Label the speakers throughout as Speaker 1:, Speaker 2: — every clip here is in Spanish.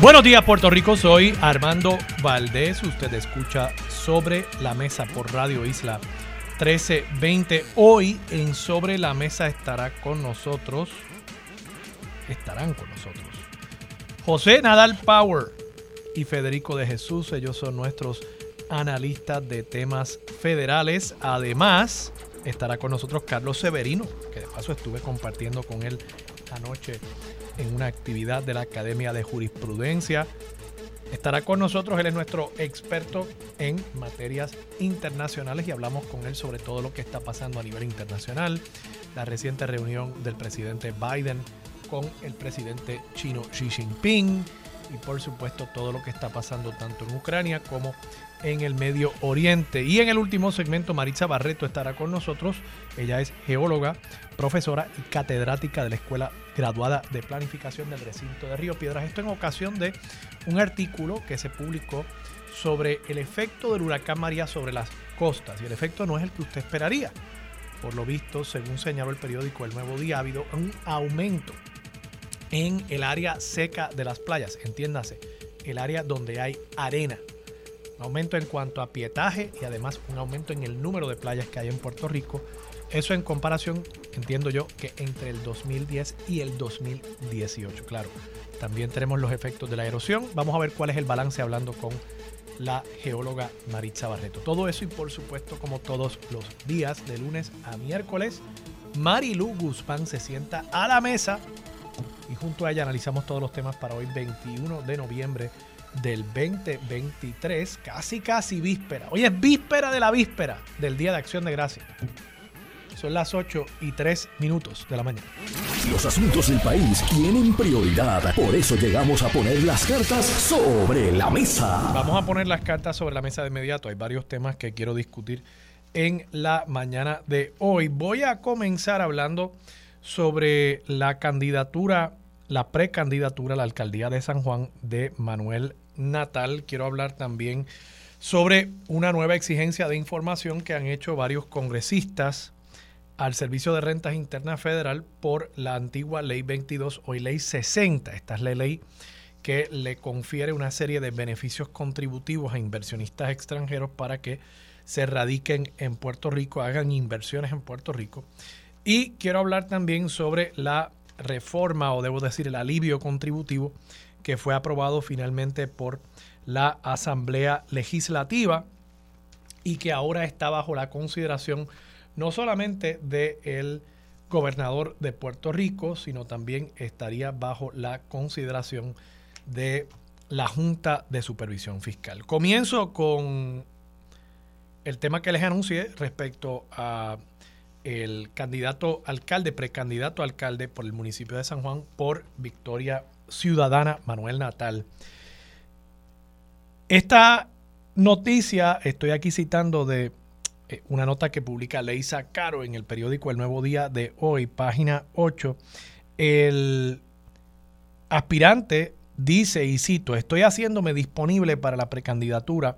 Speaker 1: Buenos días Puerto Rico, soy Armando Valdés, usted escucha sobre la mesa por Radio Isla 1320. Hoy en Sobre la Mesa estará con nosotros, estarán con nosotros, José Nadal Power y Federico de Jesús, ellos son nuestros analistas de temas federales. Además, estará con nosotros Carlos Severino, que de paso estuve compartiendo con él anoche en una actividad de la Academia de Jurisprudencia. Estará con nosotros, él es nuestro experto en materias internacionales y hablamos con él sobre todo lo que está pasando a nivel internacional, la reciente reunión del presidente Biden con el presidente chino Xi Jinping y por supuesto todo lo que está pasando tanto en Ucrania como en el Medio Oriente. Y en el último segmento, Maritza Barreto estará con nosotros. Ella es geóloga, profesora y catedrática de la Escuela Graduada de Planificación del Recinto de Río Piedras. Esto en ocasión de un artículo que se publicó sobre el efecto del huracán María sobre las costas. Y el efecto no es el que usted esperaría. Por lo visto, según señaló el periódico El Nuevo Día, ha habido un aumento en el área seca de las playas. Entiéndase, el área donde hay arena aumento en cuanto a pietaje y además un aumento en el número de playas que hay en Puerto Rico. Eso en comparación, entiendo yo, que entre el 2010 y el 2018. Claro, también tenemos los efectos de la erosión. Vamos a ver cuál es el balance hablando con la geóloga Maritza Barreto. Todo eso y por supuesto, como todos los días, de lunes a miércoles, Marilu Guzmán se sienta a la mesa y junto a ella analizamos todos los temas para hoy 21 de noviembre del 2023, casi casi víspera. Hoy es víspera de la víspera del Día de Acción de Gracia. Son las 8 y 3 minutos de la mañana.
Speaker 2: Los asuntos del país tienen prioridad, por eso llegamos a poner las cartas sobre la mesa.
Speaker 1: Vamos a poner las cartas sobre la mesa de inmediato. Hay varios temas que quiero discutir en la mañana de hoy. Voy a comenzar hablando sobre la candidatura la precandidatura a la alcaldía de San Juan de Manuel Natal. Quiero hablar también sobre una nueva exigencia de información que han hecho varios congresistas al Servicio de Rentas Internas Federal por la antigua Ley 22, hoy Ley 60. Esta es la ley que le confiere una serie de beneficios contributivos a inversionistas extranjeros para que se radiquen en Puerto Rico, hagan inversiones en Puerto Rico. Y quiero hablar también sobre la reforma, o debo decir el alivio contributivo, que fue aprobado finalmente por la Asamblea Legislativa y que ahora está bajo la consideración no solamente del gobernador de Puerto Rico, sino también estaría bajo la consideración de la Junta de Supervisión Fiscal. Comienzo con el tema que les anuncié respecto a el candidato alcalde, precandidato alcalde por el municipio de San Juan por Victoria Ciudadana, Manuel Natal. Esta noticia, estoy aquí citando de eh, una nota que publica Leisa Caro en el periódico El Nuevo Día de hoy, página 8. El aspirante dice, y cito, estoy haciéndome disponible para la precandidatura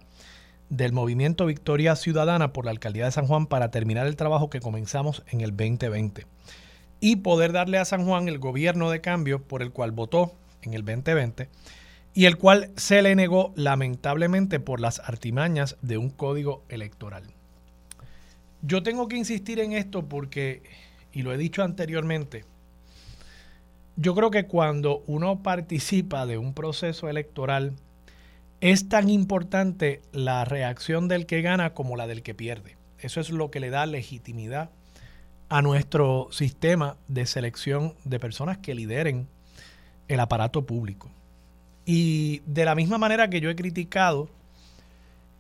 Speaker 1: del movimiento Victoria Ciudadana por la alcaldía de San Juan para terminar el trabajo que comenzamos en el 2020 y poder darle a San Juan el gobierno de cambio por el cual votó en el 2020 y el cual se le negó lamentablemente por las artimañas de un código electoral. Yo tengo que insistir en esto porque, y lo he dicho anteriormente, yo creo que cuando uno participa de un proceso electoral, es tan importante la reacción del que gana como la del que pierde. Eso es lo que le da legitimidad a nuestro sistema de selección de personas que lideren el aparato público. Y de la misma manera que yo he criticado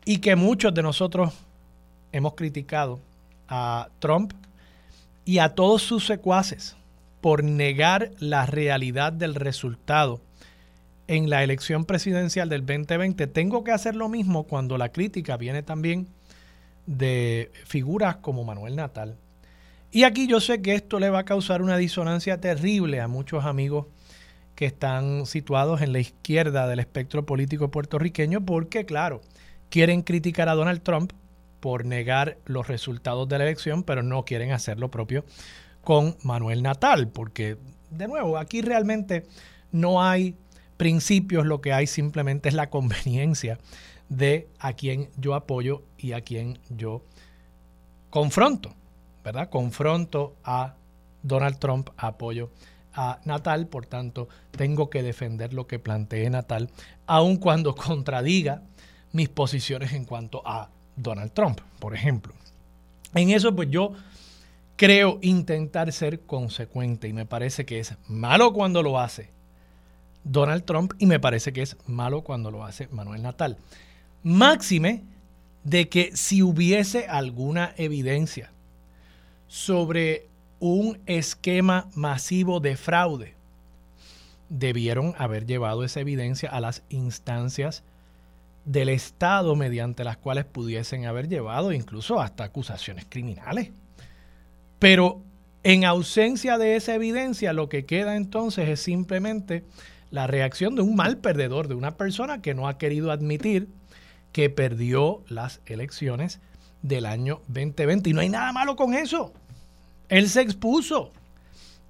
Speaker 1: y que muchos de nosotros hemos criticado a Trump y a todos sus secuaces por negar la realidad del resultado en la elección presidencial del 2020, tengo que hacer lo mismo cuando la crítica viene también de figuras como Manuel Natal. Y aquí yo sé que esto le va a causar una disonancia terrible a muchos amigos que están situados en la izquierda del espectro político puertorriqueño porque, claro, quieren criticar a Donald Trump por negar los resultados de la elección, pero no quieren hacer lo propio con Manuel Natal, porque, de nuevo, aquí realmente no hay principios, lo que hay simplemente es la conveniencia de a quien yo apoyo y a quien yo confronto, ¿verdad? Confronto a Donald Trump, apoyo a Natal, por tanto, tengo que defender lo que planteé Natal, aun cuando contradiga mis posiciones en cuanto a Donald Trump, por ejemplo. En eso, pues yo creo intentar ser consecuente y me parece que es malo cuando lo hace Donald Trump y me parece que es malo cuando lo hace Manuel Natal. Máxime de que si hubiese alguna evidencia sobre un esquema masivo de fraude, debieron haber llevado esa evidencia a las instancias del Estado mediante las cuales pudiesen haber llevado incluso hasta acusaciones criminales. Pero en ausencia de esa evidencia, lo que queda entonces es simplemente la reacción de un mal perdedor, de una persona que no ha querido admitir que perdió las elecciones del año 2020. Y no hay nada malo con eso. Él se expuso.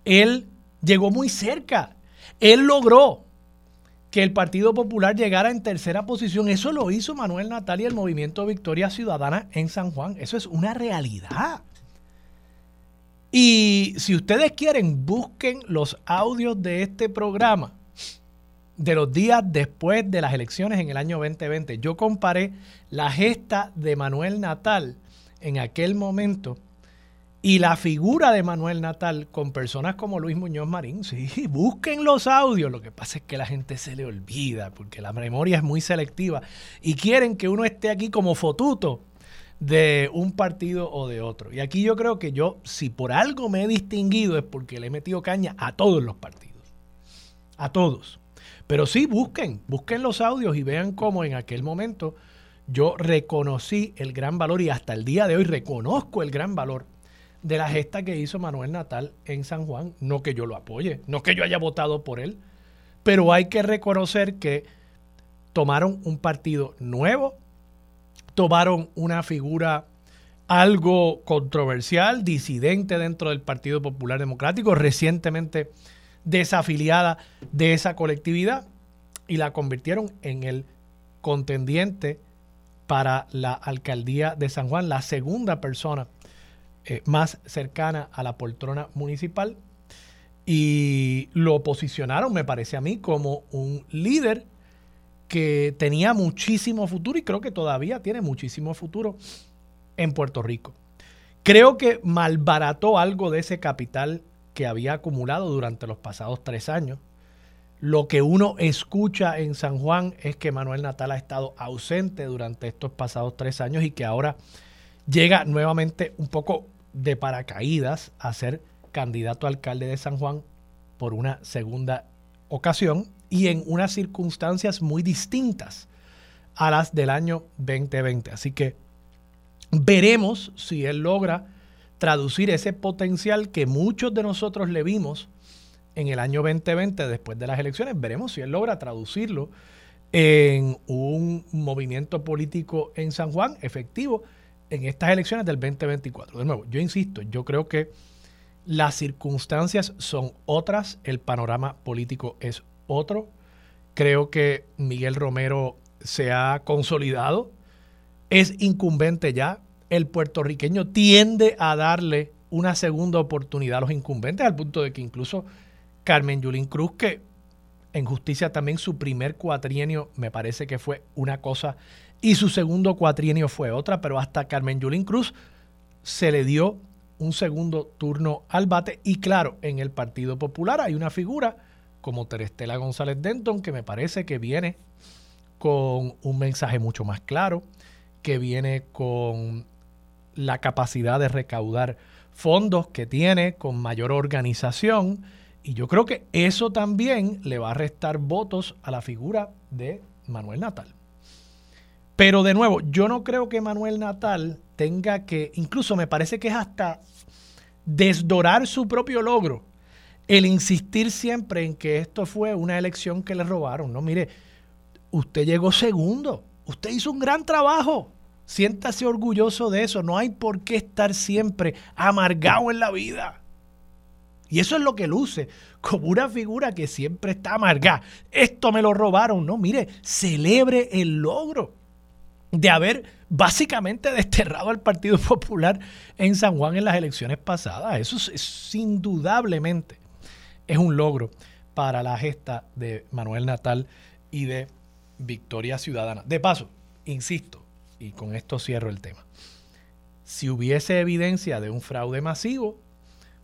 Speaker 1: Él llegó muy cerca. Él logró que el Partido Popular llegara en tercera posición. Eso lo hizo Manuel Natal y el Movimiento Victoria Ciudadana en San Juan. Eso es una realidad. Y si ustedes quieren, busquen los audios de este programa de los días después de las elecciones en el año 2020. Yo comparé la gesta de Manuel Natal en aquel momento y la figura de Manuel Natal con personas como Luis Muñoz Marín. Sí, busquen los audios. Lo que pasa es que la gente se le olvida porque la memoria es muy selectiva y quieren que uno esté aquí como fotuto de un partido o de otro. Y aquí yo creo que yo, si por algo me he distinguido, es porque le he metido caña a todos los partidos. A todos. Pero sí, busquen, busquen los audios y vean cómo en aquel momento yo reconocí el gran valor y hasta el día de hoy reconozco el gran valor de la gesta que hizo Manuel Natal en San Juan. No que yo lo apoye, no que yo haya votado por él, pero hay que reconocer que tomaron un partido nuevo, tomaron una figura algo controversial, disidente dentro del Partido Popular Democrático, recientemente desafiliada de esa colectividad y la convirtieron en el contendiente para la alcaldía de San Juan, la segunda persona eh, más cercana a la poltrona municipal. Y lo posicionaron, me parece a mí, como un líder que tenía muchísimo futuro y creo que todavía tiene muchísimo futuro en Puerto Rico. Creo que malbarató algo de ese capital que había acumulado durante los pasados tres años. Lo que uno escucha en San Juan es que Manuel Natal ha estado ausente durante estos pasados tres años y que ahora llega nuevamente un poco de paracaídas a ser candidato a alcalde de San Juan por una segunda ocasión y en unas circunstancias muy distintas a las del año 2020. Así que veremos si él logra traducir ese potencial que muchos de nosotros le vimos en el año 2020 después de las elecciones. Veremos si él logra traducirlo en un movimiento político en San Juan efectivo en estas elecciones del 2024. De nuevo, yo insisto, yo creo que las circunstancias son otras, el panorama político es otro. Creo que Miguel Romero se ha consolidado, es incumbente ya, el puertorriqueño tiende a darle una segunda oportunidad a los incumbentes, al punto de que incluso Carmen Yulín Cruz, que en justicia también su primer cuatrienio me parece que fue una cosa y su segundo cuatrienio fue otra, pero hasta Carmen Yulín Cruz se le dio un segundo turno al bate. Y claro, en el Partido Popular hay una figura como Terestela González Denton que me parece que viene con un mensaje mucho más claro, que viene con la capacidad de recaudar fondos que tiene, con mayor organización Y yo creo que eso también le va a restar votos a la figura de Manuel Natal. Pero de nuevo, yo no creo que Manuel Natal tenga que, incluso me parece que es hasta desdorar su propio logro, el insistir siempre en que esto fue una elección que le robaron. No, mire, usted llegó segundo, usted hizo un gran trabajo, siéntase orgulloso de eso, no hay por qué estar siempre amargado en la vida. Y eso es lo que luce, como una figura que siempre está amargada. Esto me lo robaron. No, mire, celebre el logro de haber básicamente desterrado al Partido Popular en San Juan en las elecciones pasadas. Eso es, indudablemente es un logro para la gesta de Manuel Natal y de Victoria Ciudadana. De paso, insisto, y con esto cierro el tema, si hubiese evidencia de un fraude masivo,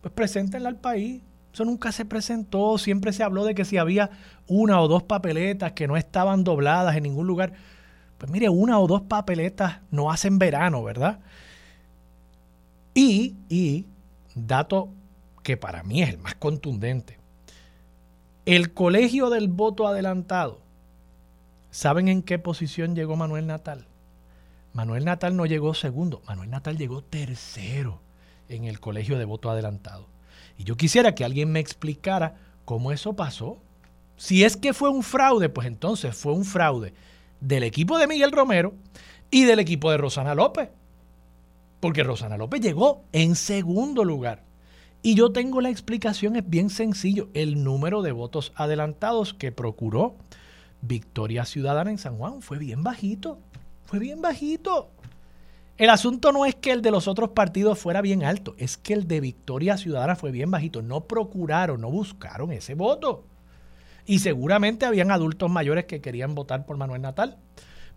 Speaker 1: pues preséntenla al país. Eso nunca se presentó, siempre se habló de que si había una o dos papeletas que no estaban dobladas en ningún lugar, pues mire, una o dos papeletas no hacen verano, ¿verdad? Y, y, dato que para mí es el más contundente, el colegio del voto adelantado, ¿saben en qué posición llegó Manuel Natal? Manuel Natal no llegó segundo, Manuel Natal llegó tercero en el colegio de voto adelantado. Y yo quisiera que alguien me explicara cómo eso pasó. Si es que fue un fraude, pues entonces fue un fraude del equipo de Miguel Romero y del equipo de Rosana López. Porque Rosana López llegó en segundo lugar. Y yo tengo la explicación, es bien sencillo, el número de votos adelantados que procuró Victoria Ciudadana en San Juan fue bien bajito, fue bien bajito. El asunto no es que el de los otros partidos fuera bien alto, es que el de Victoria Ciudadana fue bien bajito. No procuraron, no buscaron ese voto. Y seguramente habían adultos mayores que querían votar por Manuel Natal,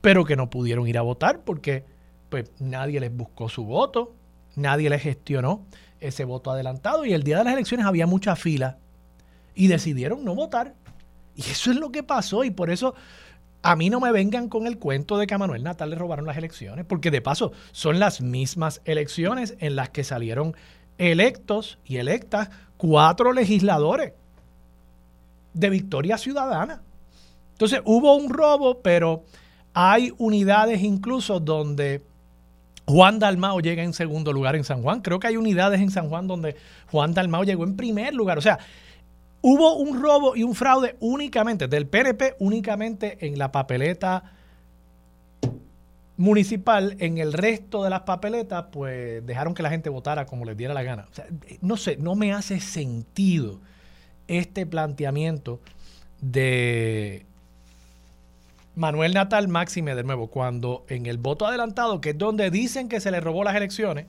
Speaker 1: pero que no pudieron ir a votar porque pues, nadie les buscó su voto, nadie les gestionó ese voto adelantado y el día de las elecciones había mucha fila y decidieron no votar. Y eso es lo que pasó y por eso a mí no me vengan con el cuento de que a Manuel Natal le robaron las elecciones, porque de paso son las mismas elecciones en las que salieron electos y electas cuatro legisladores de Victoria Ciudadana. Entonces hubo un robo, pero hay unidades incluso donde Juan Dalmao llega en segundo lugar en San Juan. Creo que hay unidades en San Juan donde Juan Dalmao llegó en primer lugar. O sea, Hubo un robo y un fraude únicamente del PNP, únicamente en la papeleta municipal. En el resto de las papeletas, pues dejaron que la gente votara como les diera la gana. No sé, no me hace sentido este planteamiento de Manuel Natal Máxime de nuevo, cuando en el voto adelantado, que es donde dicen que se le robó las elecciones,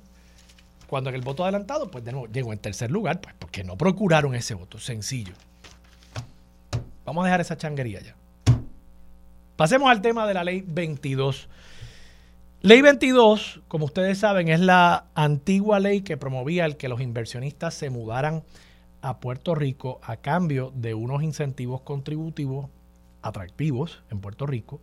Speaker 1: cuando en el voto adelantado, pues de nuevo llegó en tercer lugar, pues porque no procuraron ese voto. Sencillo. Vamos a dejar esa changuería ya. Pasemos al tema de la ley 22. Ley 22, como ustedes saben, es la antigua ley que promovía el que los inversionistas se mudaran a Puerto Rico a cambio de unos incentivos contributivos atractivos en Puerto Rico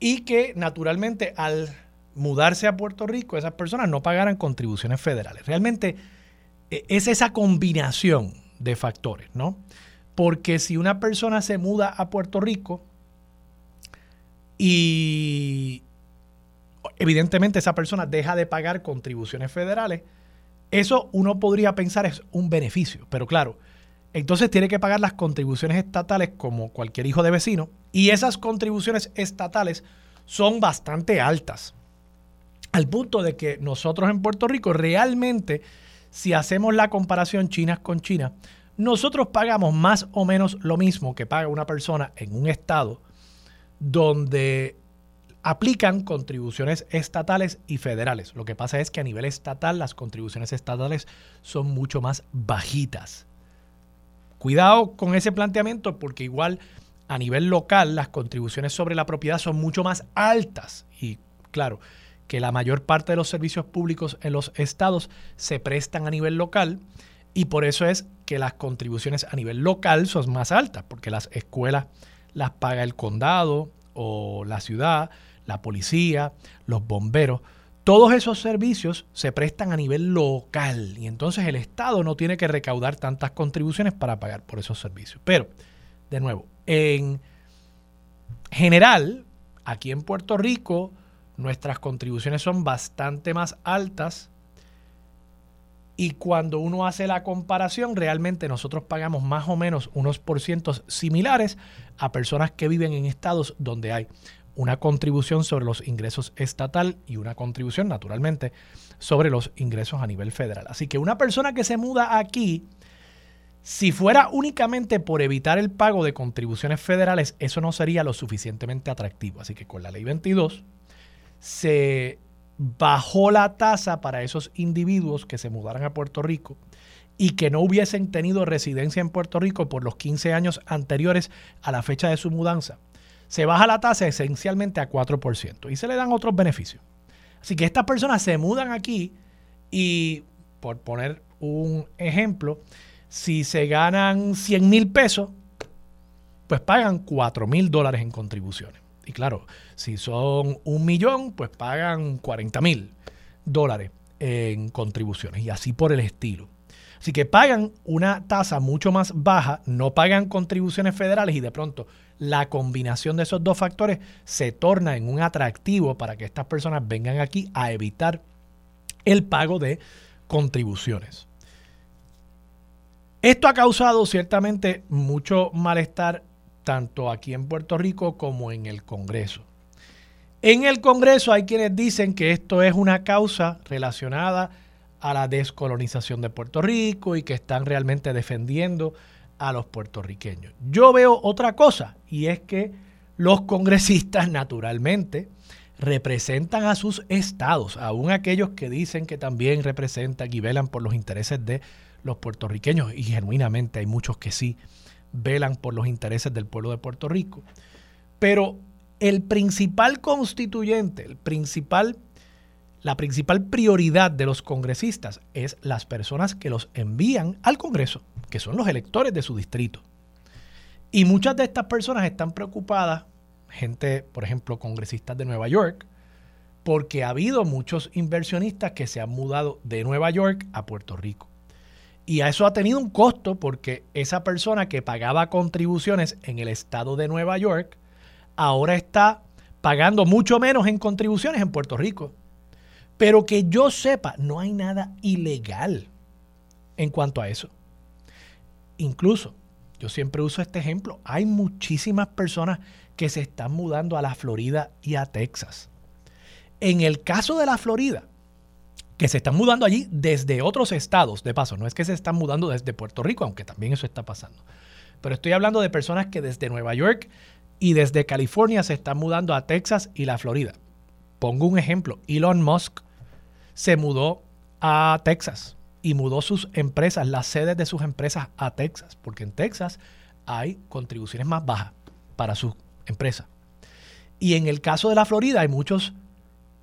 Speaker 1: y que naturalmente al mudarse a Puerto Rico, esas personas no pagaran contribuciones federales. Realmente e, es esa combinación de factores, ¿no? Porque si una persona se muda a Puerto Rico y evidentemente esa persona deja de pagar contribuciones federales, eso uno podría pensar es un beneficio, pero claro, entonces tiene que pagar las contribuciones estatales como cualquier hijo de vecino y esas contribuciones estatales son bastante altas al punto de que nosotros en Puerto Rico realmente, si hacemos la comparación China con China, nosotros pagamos más o menos lo mismo que paga una persona en un estado donde aplican contribuciones estatales y federales. Lo que pasa es que a nivel estatal las contribuciones estatales son mucho más bajitas. Cuidado con ese planteamiento porque igual a nivel local las contribuciones sobre la propiedad son mucho más altas. Y claro, que la mayor parte de los servicios públicos en los estados se prestan a nivel local y por eso es que las contribuciones a nivel local son más altas, porque las escuelas las paga el condado o la ciudad, la policía, los bomberos, todos esos servicios se prestan a nivel local y entonces el Estado no tiene que recaudar tantas contribuciones para pagar por esos servicios. Pero, de nuevo, en general, aquí en Puerto Rico, nuestras contribuciones son bastante más altas y cuando uno hace la comparación, realmente nosotros pagamos más o menos unos porcientos similares a personas que viven en estados donde hay una contribución sobre los ingresos estatal y una contribución, naturalmente, sobre los ingresos a nivel federal. Así que una persona que se muda aquí, si fuera únicamente por evitar el pago de contribuciones federales, eso no sería lo suficientemente atractivo. Así que con la ley 22 se bajó la tasa para esos individuos que se mudaran a Puerto Rico y que no hubiesen tenido residencia en Puerto Rico por los 15 años anteriores a la fecha de su mudanza. Se baja la tasa esencialmente a 4% y se le dan otros beneficios. Así que estas personas se mudan aquí y, por poner un ejemplo, si se ganan 100 mil pesos, pues pagan 4 mil dólares en contribuciones. Y claro, si son un millón, pues pagan 40 mil dólares en contribuciones y así por el estilo. Así que pagan una tasa mucho más baja, no pagan contribuciones federales y de pronto la combinación de esos dos factores se torna en un atractivo para que estas personas vengan aquí a evitar el pago de contribuciones. Esto ha causado ciertamente mucho malestar tanto aquí en Puerto Rico como en el Congreso. En el Congreso hay quienes dicen que esto es una causa relacionada a la descolonización de Puerto Rico y que están realmente defendiendo a los puertorriqueños. Yo veo otra cosa y es que los congresistas naturalmente representan a sus estados, aún aquellos que dicen que también representan y velan por los intereses de los puertorriqueños y genuinamente hay muchos que sí velan por los intereses del pueblo de Puerto Rico. Pero el principal constituyente, el principal, la principal prioridad de los congresistas es las personas que los envían al Congreso, que son los electores de su distrito. Y muchas de estas personas están preocupadas, gente, por ejemplo, congresistas de Nueva York, porque ha habido muchos inversionistas que se han mudado de Nueva York a Puerto Rico. Y eso ha tenido un costo porque esa persona que pagaba contribuciones en el estado de Nueva York ahora está pagando mucho menos en contribuciones en Puerto Rico. Pero que yo sepa, no hay nada ilegal en cuanto a eso. Incluso, yo siempre uso este ejemplo, hay muchísimas personas que se están mudando a la Florida y a Texas. En el caso de la Florida, que se están mudando allí desde otros estados, de paso, no es que se están mudando desde Puerto Rico, aunque también eso está pasando. Pero estoy hablando de personas que desde Nueva York y desde California se están mudando a Texas y la Florida. Pongo un ejemplo, Elon Musk se mudó a Texas y mudó sus empresas, las sedes de sus empresas a Texas, porque en Texas hay contribuciones más bajas para su empresa. Y en el caso de la Florida hay muchos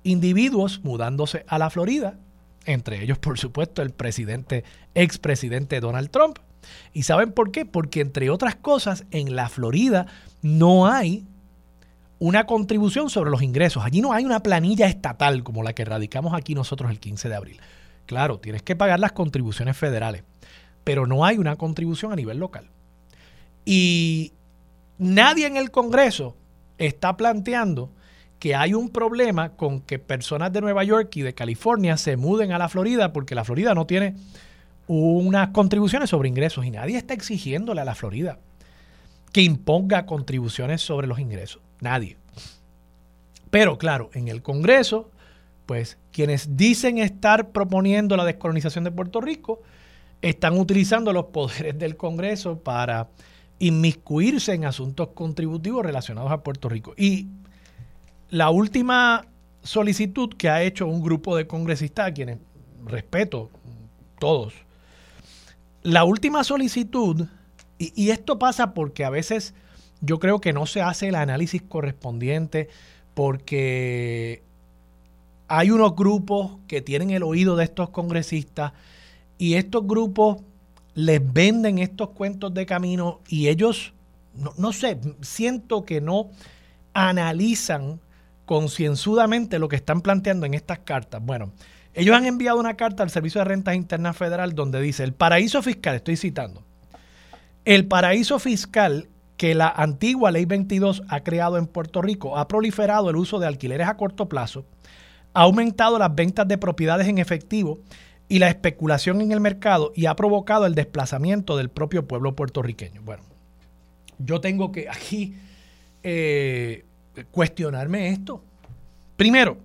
Speaker 1: individuos mudándose a la Florida, entre ellos, por supuesto, el presidente, expresidente Donald Trump. ¿Y saben por qué? Porque, entre otras cosas, en la Florida no hay una contribución sobre los ingresos. Allí no hay una planilla estatal como la que radicamos aquí nosotros el 15 de abril. Claro, tienes que pagar las contribuciones federales, pero no hay una contribución a nivel local. Y nadie en el Congreso está planteando que hay un problema con que personas de Nueva York y de California se muden a la Florida porque la Florida no tiene unas contribuciones sobre ingresos y nadie está exigiéndole a la Florida que imponga contribuciones sobre los ingresos. Nadie. Pero claro, en el Congreso, pues quienes dicen estar proponiendo la descolonización de Puerto Rico están utilizando los poderes del Congreso para inmiscuirse en asuntos contributivos relacionados a Puerto Rico. Y la última solicitud que ha hecho un grupo de congresistas, a quienes respeto todos, la última solicitud, y, esto pasa porque a veces yo creo que no se hace el análisis correspondiente porque hay unos grupos que tienen el oído de estos congresistas y estos grupos les venden estos cuentos de camino y ellos, no sé, siento que no analizan concienzudamente lo que están planteando en estas cartas. Bueno, ellos han enviado una carta al Servicio de Rentas Internas Federal donde dice, el paraíso fiscal, estoy citando, el paraíso fiscal que la antigua Ley 22 ha creado en Puerto Rico ha proliferado el uso de alquileres a corto plazo, ha aumentado las ventas de propiedades en efectivo y la especulación en el mercado y ha provocado el desplazamiento del propio pueblo puertorriqueño. Bueno, yo tengo que aquí eh, cuestionarme esto. Primero,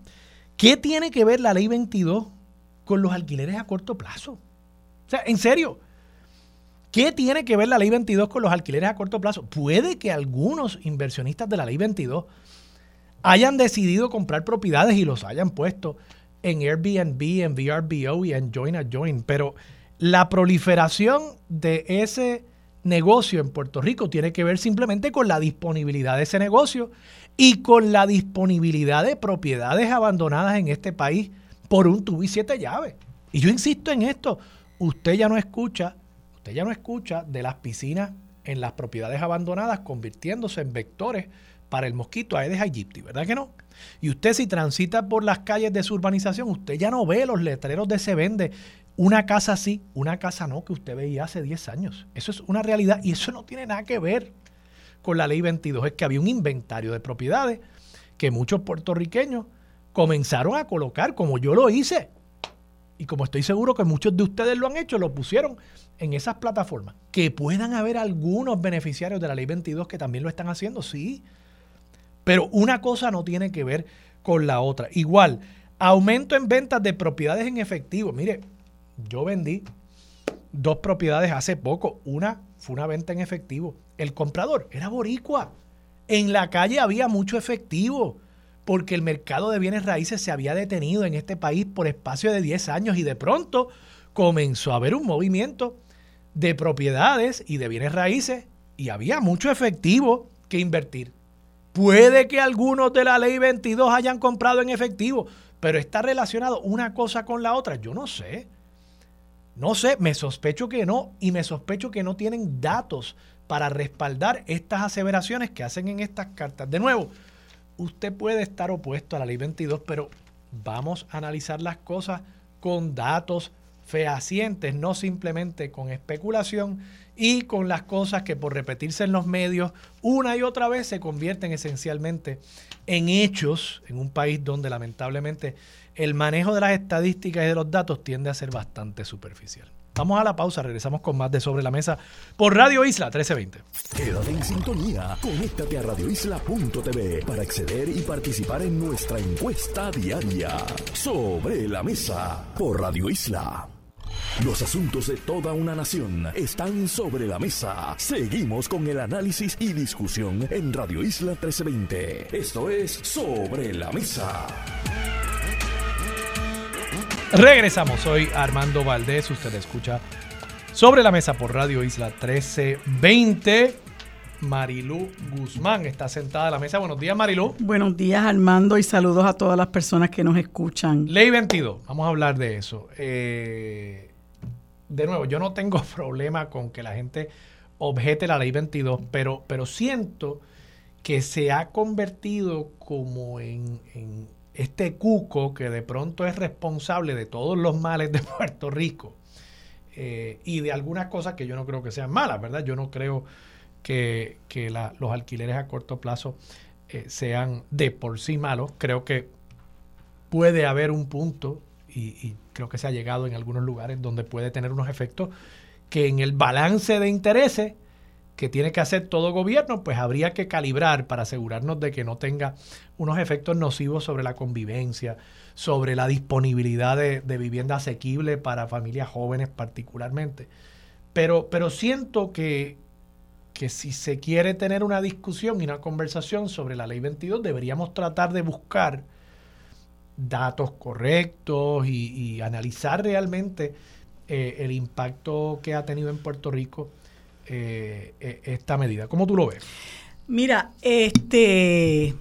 Speaker 1: ¿qué tiene que ver la ley 22 con los alquileres a corto plazo? O sea, en serio, ¿qué tiene que ver la ley 22 con los alquileres a corto plazo? Puede que algunos inversionistas de la ley 22 hayan decidido comprar propiedades y los hayan puesto en Airbnb, en VRBO y en Join a Join, pero la proliferación de ese negocio en Puerto Rico tiene que ver simplemente con la disponibilidad de ese negocio y con la disponibilidad de propiedades abandonadas en este país por un tubo y siete llaves. Y yo insisto en esto, usted ya no escucha, usted ya no escucha de las piscinas en las propiedades abandonadas convirtiéndose en vectores para el mosquito Aedes aegypti, ¿verdad que no? Y usted si transita por las calles de su urbanización, usted ya no ve los letreros de se vende una casa sí, una casa no, que usted veía hace 10 años. Eso es una realidad y eso no tiene nada que ver con la ley 22. Es que había un inventario de propiedades que muchos puertorriqueños comenzaron a colocar, como yo lo hice. Y como estoy seguro que muchos de ustedes lo han hecho, lo pusieron en esas plataformas. Que puedan haber algunos beneficiarios de la ley 22 que también lo están haciendo, sí. Pero una cosa no tiene que ver con la otra. Igual, aumento en ventas de propiedades en efectivo. Mire, yo vendí dos propiedades hace poco. Una fue una venta en efectivo. El comprador era boricua. En la calle había mucho efectivo porque el mercado de bienes raíces se había detenido en este país por espacio de 10 años y de pronto comenzó a haber un movimiento de propiedades y de bienes raíces y había mucho efectivo que invertir. Puede que algunos de la ley 22 hayan comprado en efectivo, pero está relacionado una cosa con la otra. Yo no sé. No sé, me sospecho que no y me sospecho que no tienen datos para respaldar estas aseveraciones que hacen en estas cartas. De nuevo, usted puede estar opuesto a la ley 22, pero vamos a analizar las cosas con datos fehacientes, no simplemente con especulación y con las cosas que por repetirse en los medios una y otra vez se convierten esencialmente en hechos en un país donde lamentablemente el manejo de las estadísticas y de los datos tiende a ser bastante superficial. Vamos a la pausa, regresamos con más de Sobre la Mesa por Radio Isla 1320.
Speaker 2: Quédate en sintonía, conéctate a radioisla.tv para acceder y participar en nuestra encuesta diaria. Sobre la Mesa por Radio Isla. Los asuntos de toda una nación están sobre la mesa. Seguimos con el análisis y discusión en Radio Isla 1320. Esto es Sobre la Mesa.
Speaker 1: Regresamos, soy Armando Valdés, usted escucha sobre la mesa por Radio Isla 1320. Marilú Guzmán está sentada a la mesa. Buenos días, Marilú.
Speaker 3: Buenos días, Armando, y saludos a todas las personas que nos escuchan.
Speaker 1: Ley 22, vamos a hablar de eso. Eh, de nuevo, yo no tengo problema con que la gente objete la ley 22, pero, pero siento que se ha convertido como en este cuco que de pronto es responsable de todos los males de Puerto Rico eh, y de algunas cosas que yo no creo que sean malas, ¿verdad? Yo no creo que, los alquileres a corto plazo eh, sean de por sí malos. Creo que puede haber un punto, y, creo que se ha llegado en algunos lugares, donde puede tener unos efectos que en el balance de intereses que tiene que hacer todo gobierno, pues habría que calibrar para asegurarnos de que no tenga unos efectos nocivos sobre la convivencia, sobre la disponibilidad de, vivienda asequible para familias jóvenes particularmente. Pero, pero siento que, que si se quiere tener una discusión y una conversación sobre la ley 22, deberíamos tratar de buscar datos correctos y, analizar realmente eh, el impacto que ha tenido en Puerto Rico eh, eh, esta medida. ¿Cómo tú lo ves?
Speaker 3: Mira, este,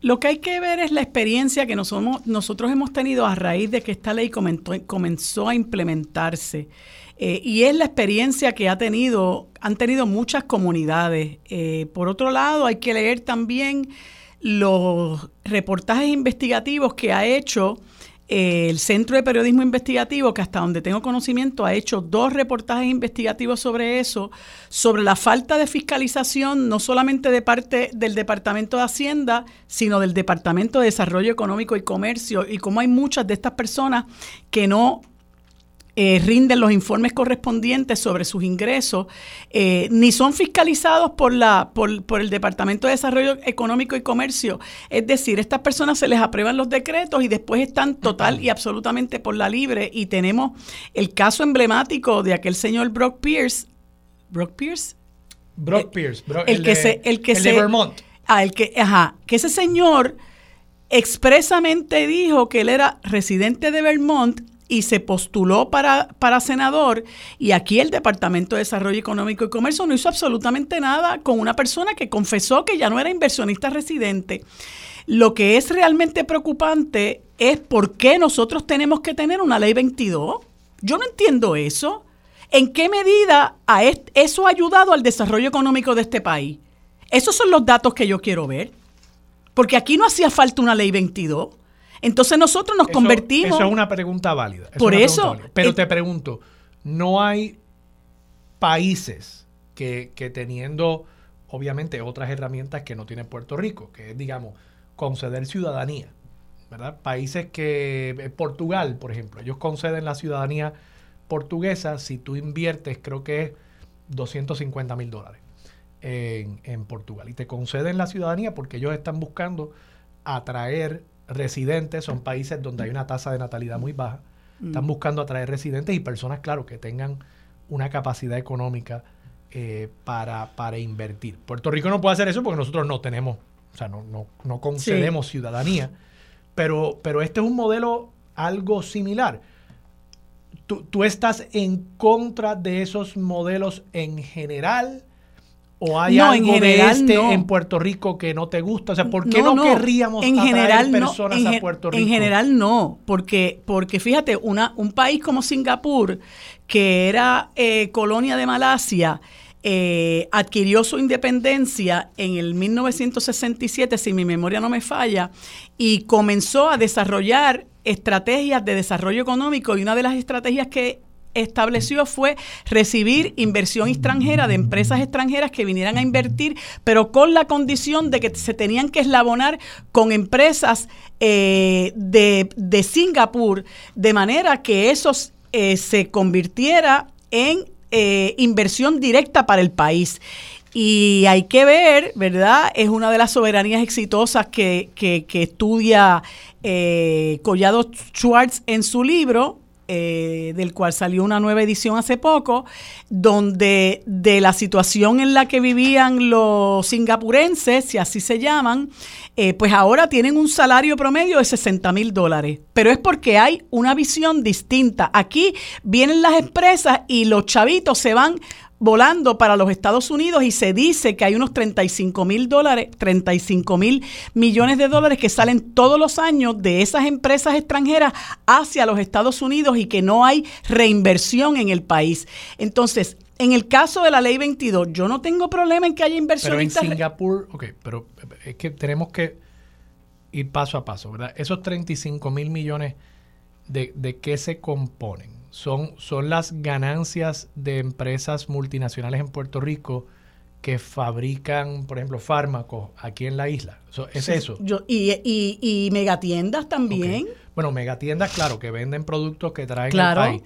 Speaker 3: lo que hay que ver es la experiencia que nosotros hemos tenido a raíz de que esta ley comenzó a implementarse. Y es la experiencia que ha tenido, han tenido muchas comunidades. por otro lado, hay que leer también los reportajes investigativos que ha hecho el Centro de Periodismo Investigativo, que hasta donde tengo conocimiento ha hecho dos reportajes investigativos sobre eso, sobre la falta de fiscalización no solamente de parte del Departamento de Hacienda, sino del Departamento de Desarrollo Económico y Comercio, y cómo hay muchas de estas personas que no eh, rinden los informes correspondientes sobre sus ingresos, eh, ni son fiscalizados por, la, por, por, el Departamento de Desarrollo Económico y Comercio. Es decir, estas personas se les aprueban los decretos y después están total y absolutamente por la libre. Y tenemos el caso emblemático de aquel señor Brock Pierce. ¿Brock Pierce?
Speaker 1: Brock eh, Pierce,
Speaker 3: el, que se, el que
Speaker 1: de Vermont.
Speaker 3: Ah, el que, ajá, que ese señor expresamente dijo que él era residente de Vermont y se postuló para, para senador y aquí el Departamento de Desarrollo Económico y Comercio no hizo absolutamente nada con una persona que confesó que ya no era inversionista residente. Lo que es realmente preocupante es por qué nosotros tenemos que tener una ley 22. Yo no entiendo eso. ¿En qué medida eso ha ayudado al desarrollo económico de este país? Esos son los datos que yo quiero ver. Porque aquí no hacía falta una ley 22. Entonces nosotros nos convertimos...
Speaker 1: Eso es una pregunta válida.
Speaker 3: por eso...
Speaker 1: Pero te pregunto, ¿no hay países que, que teniendo, obviamente, otras herramientas que no tiene Puerto Rico, que es, digamos, conceder ciudadanía? ¿verdad? Países que, eh, Portugal, por ejemplo, ellos conceden la ciudadanía portuguesa si tú inviertes, creo que es 250 mil dólares en, en, Portugal. Y te conceden la ciudadanía porque ellos están buscando atraer residentes, son países donde hay una tasa de natalidad muy baja. Están mm. buscando atraer residentes y personas, claro, que tengan una capacidad económica eh, para, para invertir. Puerto Rico no puede hacer eso porque nosotros no tenemos, o sea, no, no, no concedemos ciudadanía. Pero, pero este es un modelo algo similar. ¿Tú, ¿Tú estás en contra de esos modelos en general? ¿O hay algo en de este en Puerto Rico que no te gusta? O sea, ¿por qué no, querríamos
Speaker 3: en general,
Speaker 1: personas a Puerto Rico?
Speaker 3: En general no, porque, porque fíjate, una, un país como Singapur, que era eh, colonia de Malasia, eh, adquirió su independencia en el 1967, si mi memoria no me falla, y comenzó a desarrollar estrategias de desarrollo económico y una de las estrategias que estableció fue recibir inversión extranjera de empresas extranjeras que vinieran a invertir, pero con la condición de que se tenían que eslabonar con empresas eh, de, Singapur, de manera que eso eh, se convirtiera en eh, inversión directa para el país. Y hay que ver, ¿verdad? Es una de las soberanías exitosas que, estudia Collado Schwartz en su libro, eh, del cual salió una nueva edición hace poco, donde de la situación en la que vivían los singapurenses, si así se llaman, eh, pues ahora tienen un salario promedio de 60 mil dólares. Pero es porque hay una visión distinta. Aquí vienen las empresas y los chavitos se van volando para los Estados Unidos y se dice que hay unos 35 mil dólares, 35 mil millones de dólares que salen todos los años de esas empresas extranjeras hacia los Estados Unidos y que no hay reinversión en el país. Entonces, en el caso de la ley 22, yo no tengo problema en que haya inversionistas.
Speaker 1: Pero en Singapur, ok, pero es que tenemos que ir paso a paso, ¿verdad? Esos 35 mil millones, de, ¿de qué se componen? Son, son las ganancias de empresas multinacionales en Puerto Rico que fabrican, por ejemplo, fármacos aquí en la isla. ¿Es eso?
Speaker 3: Yo, y, y, y, megatiendas también.
Speaker 1: Bueno, megatiendas, claro, que venden productos que traen claro. al país.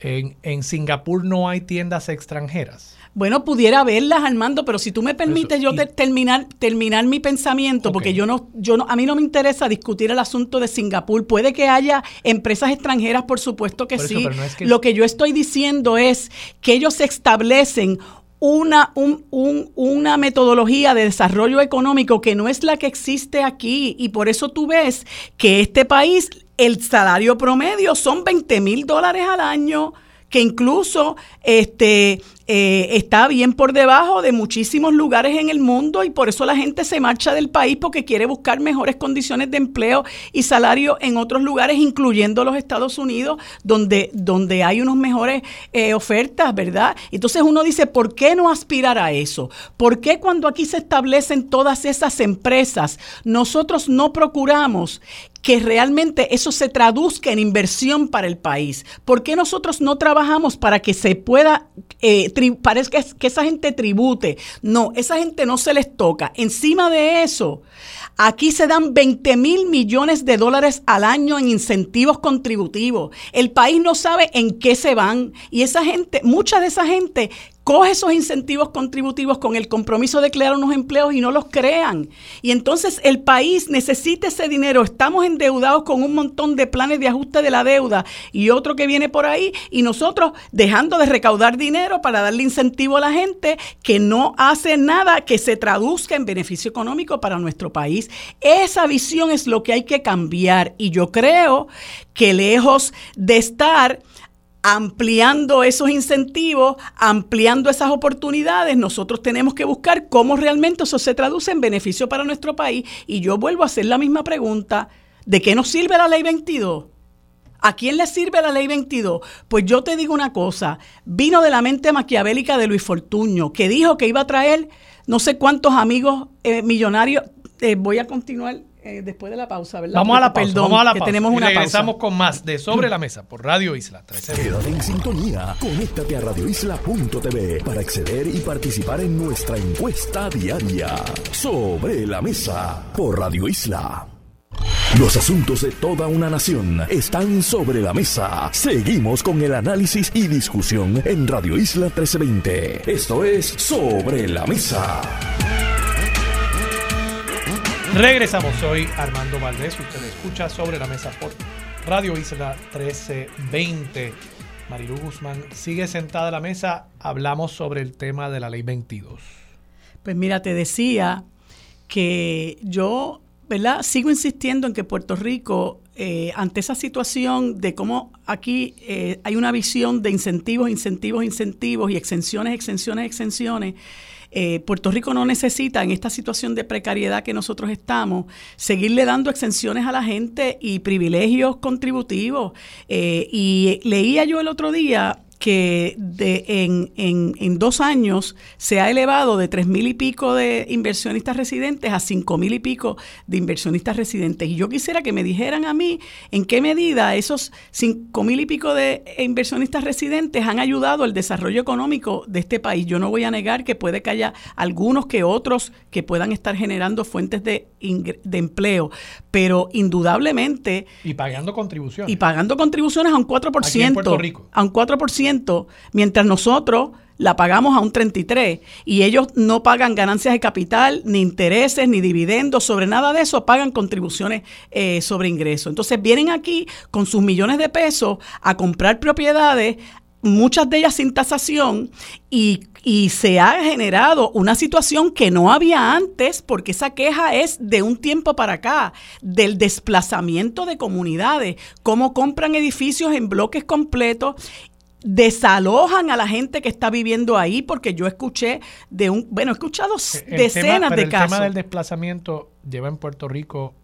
Speaker 1: En, en Singapur no hay tiendas extranjeras.
Speaker 3: Bueno, pudiera verlas, Armando, pero si tú me permites yo terminar, terminar mi pensamiento, porque yo no, yo no, a mí no me interesa discutir el asunto de Singapur. Puede que haya empresas extranjeras, por supuesto que sí. Lo que yo estoy diciendo es que ellos establecen una, un, un, una metodología de desarrollo económico que no es la que existe aquí. Y por eso tú ves que este país, el salario promedio son 20 mil dólares al año que incluso este, eh, está bien por debajo de muchísimos lugares en el mundo y por eso la gente se marcha del país porque quiere buscar mejores condiciones de empleo y salario en otros lugares, incluyendo los Estados Unidos, donde, donde hay unos mejores eh, ofertas, ¿verdad? Entonces uno dice, ¿por qué no aspirar a eso? ¿Por qué cuando aquí se establecen todas esas empresas, nosotros no procuramos que realmente eso se traduzca en inversión para el país. ¿Por qué nosotros no trabajamos para que se pueda, eh, parezca que esa gente tribute? No, esa gente no se les toca. Encima de eso, Aquí se dan 20 mil millones de dólares al año en incentivos contributivos. El país no sabe en qué se van y esa gente, mucha de esa gente coge esos incentivos contributivos con el compromiso de crear unos empleos y no los crean. Y entonces el país necesita ese dinero. Estamos endeudados con un montón de planes de ajuste de la deuda y otro que viene por ahí y nosotros dejando de recaudar dinero para darle incentivo a la gente que no hace nada que se traduzca en beneficio económico para nuestro país. Esa visión es lo que hay que cambiar y yo creo que lejos de estar ampliando esos incentivos, ampliando esas oportunidades, nosotros tenemos que buscar cómo realmente eso se traduce en beneficio para nuestro país. Y yo vuelvo a hacer la misma pregunta, ¿de qué nos sirve la ley 22? ¿A quién le sirve la ley 22? Pues yo te digo una cosa, vino de la mente maquiavélica de Luis Fortuño, que dijo que iba a traer no sé cuántos amigos eh, millonarios. Eh, voy a continuar eh, después de la pausa, ¿verdad?
Speaker 1: Vamos a la pausa. vamos a la pausa. tenemos una regresamos con más de Sobre la Mesa por Radio Isla 13.
Speaker 2: Quédate en sintonía. Conéctate a radioisla.tv para acceder y participar en nuestra encuesta diaria. Sobre la Mesa por Radio Isla. Los asuntos de toda una nación están sobre la mesa. Seguimos con el análisis y discusión en Radio Isla 1320. Esto es Sobre la Mesa.
Speaker 1: Regresamos, soy Armando Valdés, usted escucha sobre la mesa por Radio Isla 1320. Marilu Guzmán sigue sentada a la mesa, hablamos sobre el tema de la ley 22.
Speaker 3: Pues mira, te decía que yo, ¿verdad? Sigo insistiendo en que Puerto Rico, eh, ante esa situación de cómo aquí eh, hay una visión de incentivos, incentivos, incentivos y exenciones, exenciones, exenciones, eh, Puerto Rico no necesita en esta situación de precariedad que nosotros estamos seguirle dando exenciones a la gente y privilegios contributivos. Eh, y leía yo el otro día que de, en, en, dos años se ha elevado de tres mil y pico de inversionistas residentes a cinco mil y pico de inversionistas residentes. Y yo quisiera que me dijeran a mí en qué medida esos cinco mil y pico de inversionistas residentes han ayudado al desarrollo económico de este país. Yo no voy a negar que puede que haya algunos que otros que puedan estar generando fuentes de, de empleo, pero indudablemente...
Speaker 1: Y pagando contribuciones.
Speaker 3: Y pagando contribuciones a un 4%. Aquí en Puerto Rico. A un 4% mientras nosotros la pagamos a un 33 y ellos no pagan ganancias de capital, ni intereses, ni dividendos, sobre nada de eso, pagan contribuciones eh, sobre ingresos. Entonces vienen aquí con sus millones de pesos a comprar propiedades, muchas de ellas sin tasación, y, y, se ha generado una situación que no había antes, porque esa queja es de un tiempo para acá, del desplazamiento de comunidades, cómo compran edificios en bloques completos desalojan a la gente que está viviendo ahí, porque yo escuché de un, bueno, he escuchado decenas de casos.
Speaker 1: El tema del desplazamiento lleva en Puerto Rico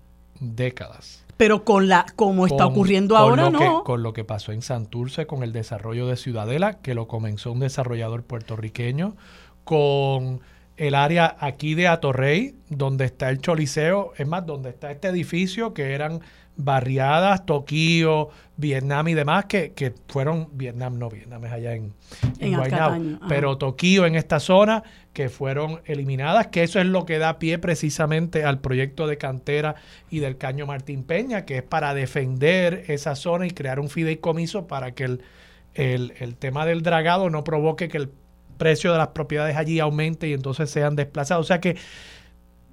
Speaker 1: décadas.
Speaker 3: Pero con la, como está ocurriendo ahora, no.
Speaker 1: con lo que pasó en Santurce, con el desarrollo de Ciudadela, que lo comenzó un desarrollador puertorriqueño, con el área aquí de Atorrey, donde está el Choliseo, es más, donde está este edificio que eran barriadas, Tokio, Vietnam y demás, que, que fueron, Vietnam no, Vietnam es allá en, en, pero Tokio en esta zona, que fueron eliminadas, que eso es lo que da pie precisamente al proyecto de cantera y del Caño Martín Peña, que es para defender esa zona y crear un fideicomiso para que el, el, el tema del dragado no provoque que el precio de las propiedades allí aumente y entonces sean desplazados. O sea que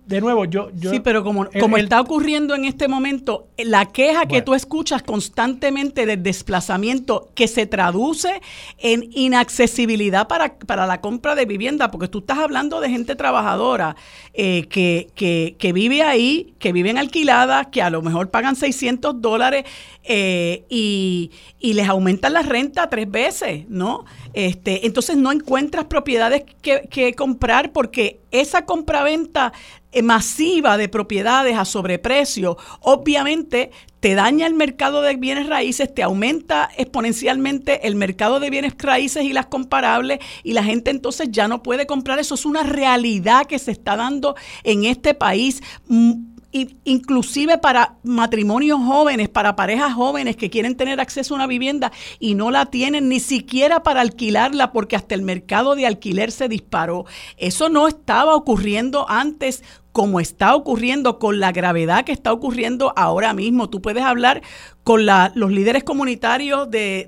Speaker 1: de nuevo, yo,
Speaker 3: Sí, pero como, como está ocurriendo en este momento, la queja que tú escuchas constantemente del desplazamiento que se traduce en inaccesibilidad para, para la compra de vivienda, porque tú estás hablando de gente trabajadora eh, que, que, que, vive ahí, que viven alquiladas, que a lo mejor pagan 600 dólares eh, y, y, les aumentan la renta tres veces, ¿no? Este, entonces no encuentras propiedades que, que comprar porque esa compraventa eh, masiva de propiedades a sobreprecio, obviamente te daña el mercado de bienes raíces, te aumenta exponencialmente el mercado de bienes raíces y las comparables y la gente entonces ya no puede comprar. Eso es una realidad que se está dando en este país mm, inclusive para matrimonios jóvenes, para parejas jóvenes que quieren tener acceso a una vivienda y no la tienen ni siquiera para alquilarla porque hasta el mercado de alquiler se disparó. Eso no estaba ocurriendo antes como está ocurriendo, con la gravedad que está ocurriendo ahora mismo. Tú puedes hablar con los líderes comunitarios de,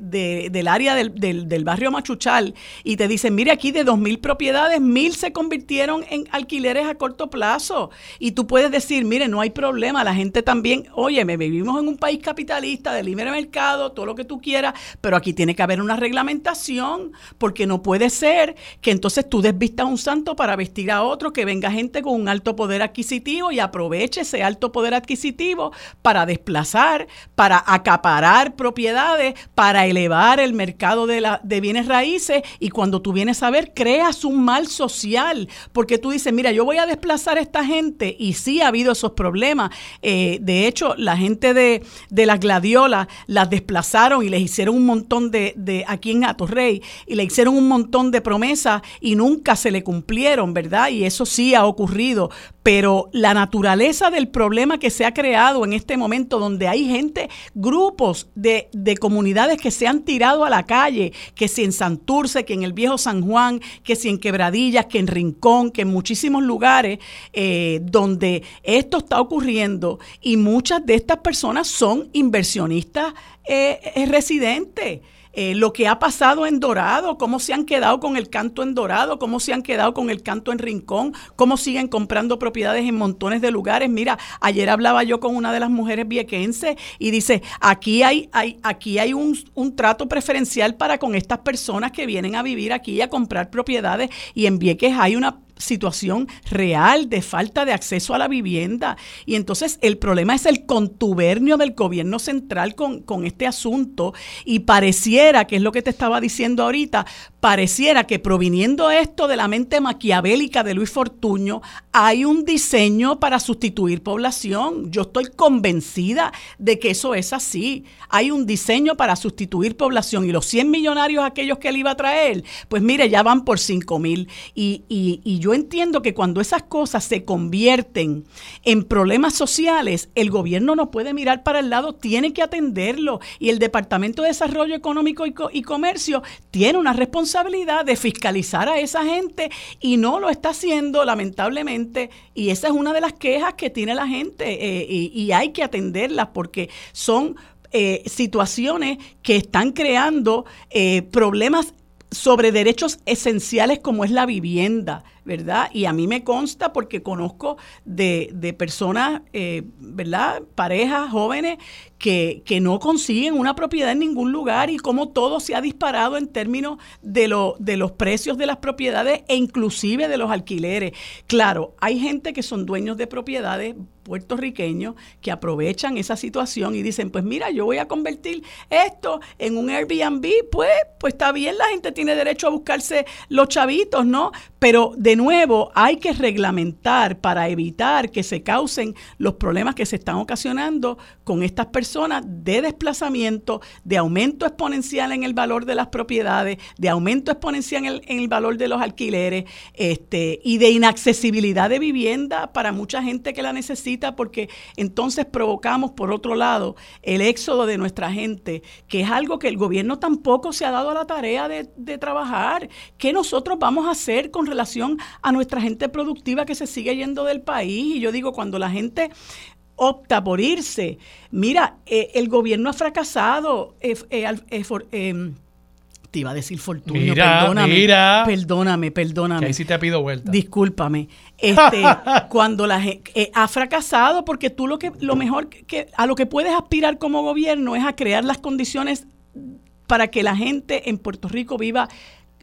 Speaker 3: del área del, del, barrio Machuchal y te dicen, mire, aquí de 2.000 propiedades, 1.000 se convirtieron en alquileres a corto plazo. Y tú puedes decir, mire, no hay problema, la gente también, oye, vivimos en un país capitalista, de libre mercado, todo lo que tú quieras, pero aquí tiene que haber una reglamentación, porque no puede ser que entonces tú desvistas a un santo para vestir a otro, que venga gente con un alto poder adquisitivo y aproveche ese alto poder adquisitivo para desplazar, para acaparar propiedades, para elevar el mercado de, la, de bienes raíces y cuando tú vienes a ver, creas un mal social, porque tú dices, mira, yo voy a desplazar a esta gente y sí ha habido esos problemas. Eh, de hecho, la gente de, de las gladiolas las desplazaron y les hicieron un montón de, de aquí en Atorrey, y le hicieron un montón de promesas y nunca se le cumplieron, ¿verdad? Y eso sí ha ocurrido pero la naturaleza del problema que se ha creado en este momento, donde hay gente, grupos de, comunidades que se han tirado a la calle, que si en Santurce, que en el viejo San Juan, que si en Quebradillas, que en Rincón, que en muchísimos lugares eh, donde esto está ocurriendo y muchas de estas personas son inversionistas eh, eh, residentes. Eh, lo que ha pasado en Dorado, cómo se han quedado con el canto en Dorado, cómo se han quedado con el canto en Rincón, cómo siguen comprando propiedades en montones de lugares. Mira, ayer hablaba yo con una de las mujeres viequenses y dice, aquí hay, hay, aquí hay un, trato preferencial para con estas personas que vienen a vivir aquí y a comprar propiedades y en Vieques hay una situación real de falta de acceso a la vivienda. Y entonces el problema es el contubernio del gobierno central con, con este asunto y pareciera, que es lo que te estaba diciendo ahorita, pareciera que proviniendo esto de la mente maquiavélica de Luis Fortuño, hay un diseño para sustituir población. Yo estoy convencida de que eso es así. Hay un diseño para sustituir población y los 100 millonarios aquellos que él iba a traer, pues mire, ya van por 5 mil. Y, y, y yo entiendo que cuando esas cosas se convierten en problemas sociales, el gobierno no puede mirar para el lado, tiene que atenderlo. Y el Departamento de Desarrollo Económico y, Comercio tiene una responsabilidad responsabilidad de fiscalizar a esa gente y no lo está haciendo, lamentablemente. Y esa es una de las quejas que tiene la gente eh, y, hay que atenderlas porque son eh, situaciones que están creando eh, problemas sobre derechos esenciales como es la vivienda, ¿verdad? Y a mí me consta porque conozco de, de personas, ¿verdad? Parejas jóvenes que, que, no consiguen una propiedad en ningún lugar y cómo todo se ha disparado en términos de, lo, de los precios de las propiedades e inclusive de los alquileres. Claro, hay gente que son dueños de propiedades puertorriqueños que aprovechan esa situación y dicen, pues mira, yo voy a convertir esto en un Airbnb, pues, pues está bien, la gente tiene derecho a buscarse los chavitos, ¿no? Pero de nuevo, hay que reglamentar para evitar que se causen los problemas que se están ocasionando con estas personas de desplazamiento, de aumento exponencial en el valor de las propiedades, de aumento exponencial en el, valor de los alquileres este, y de inaccesibilidad de vivienda para mucha gente que la necesita porque entonces provocamos, por otro lado, el éxodo de nuestra gente, que es algo que el gobierno tampoco se ha dado a la tarea de, de trabajar. ¿Qué nosotros vamos a hacer con relación a nuestra gente productiva que se sigue yendo del país? Y yo digo, cuando la gente opta por irse. Mira, eh, el gobierno ha fracasado. Eh, eh, te iba a decir Fortunio, perdóname, mira. perdóname, perdóname.
Speaker 1: ahí sí te pido vuelta.
Speaker 3: Discúlpame. Este, cuando la gente ha fracasado, porque tú lo que lo mejor que a lo que puedes aspirar como gobierno es a crear las condiciones para que la gente en Puerto Rico viva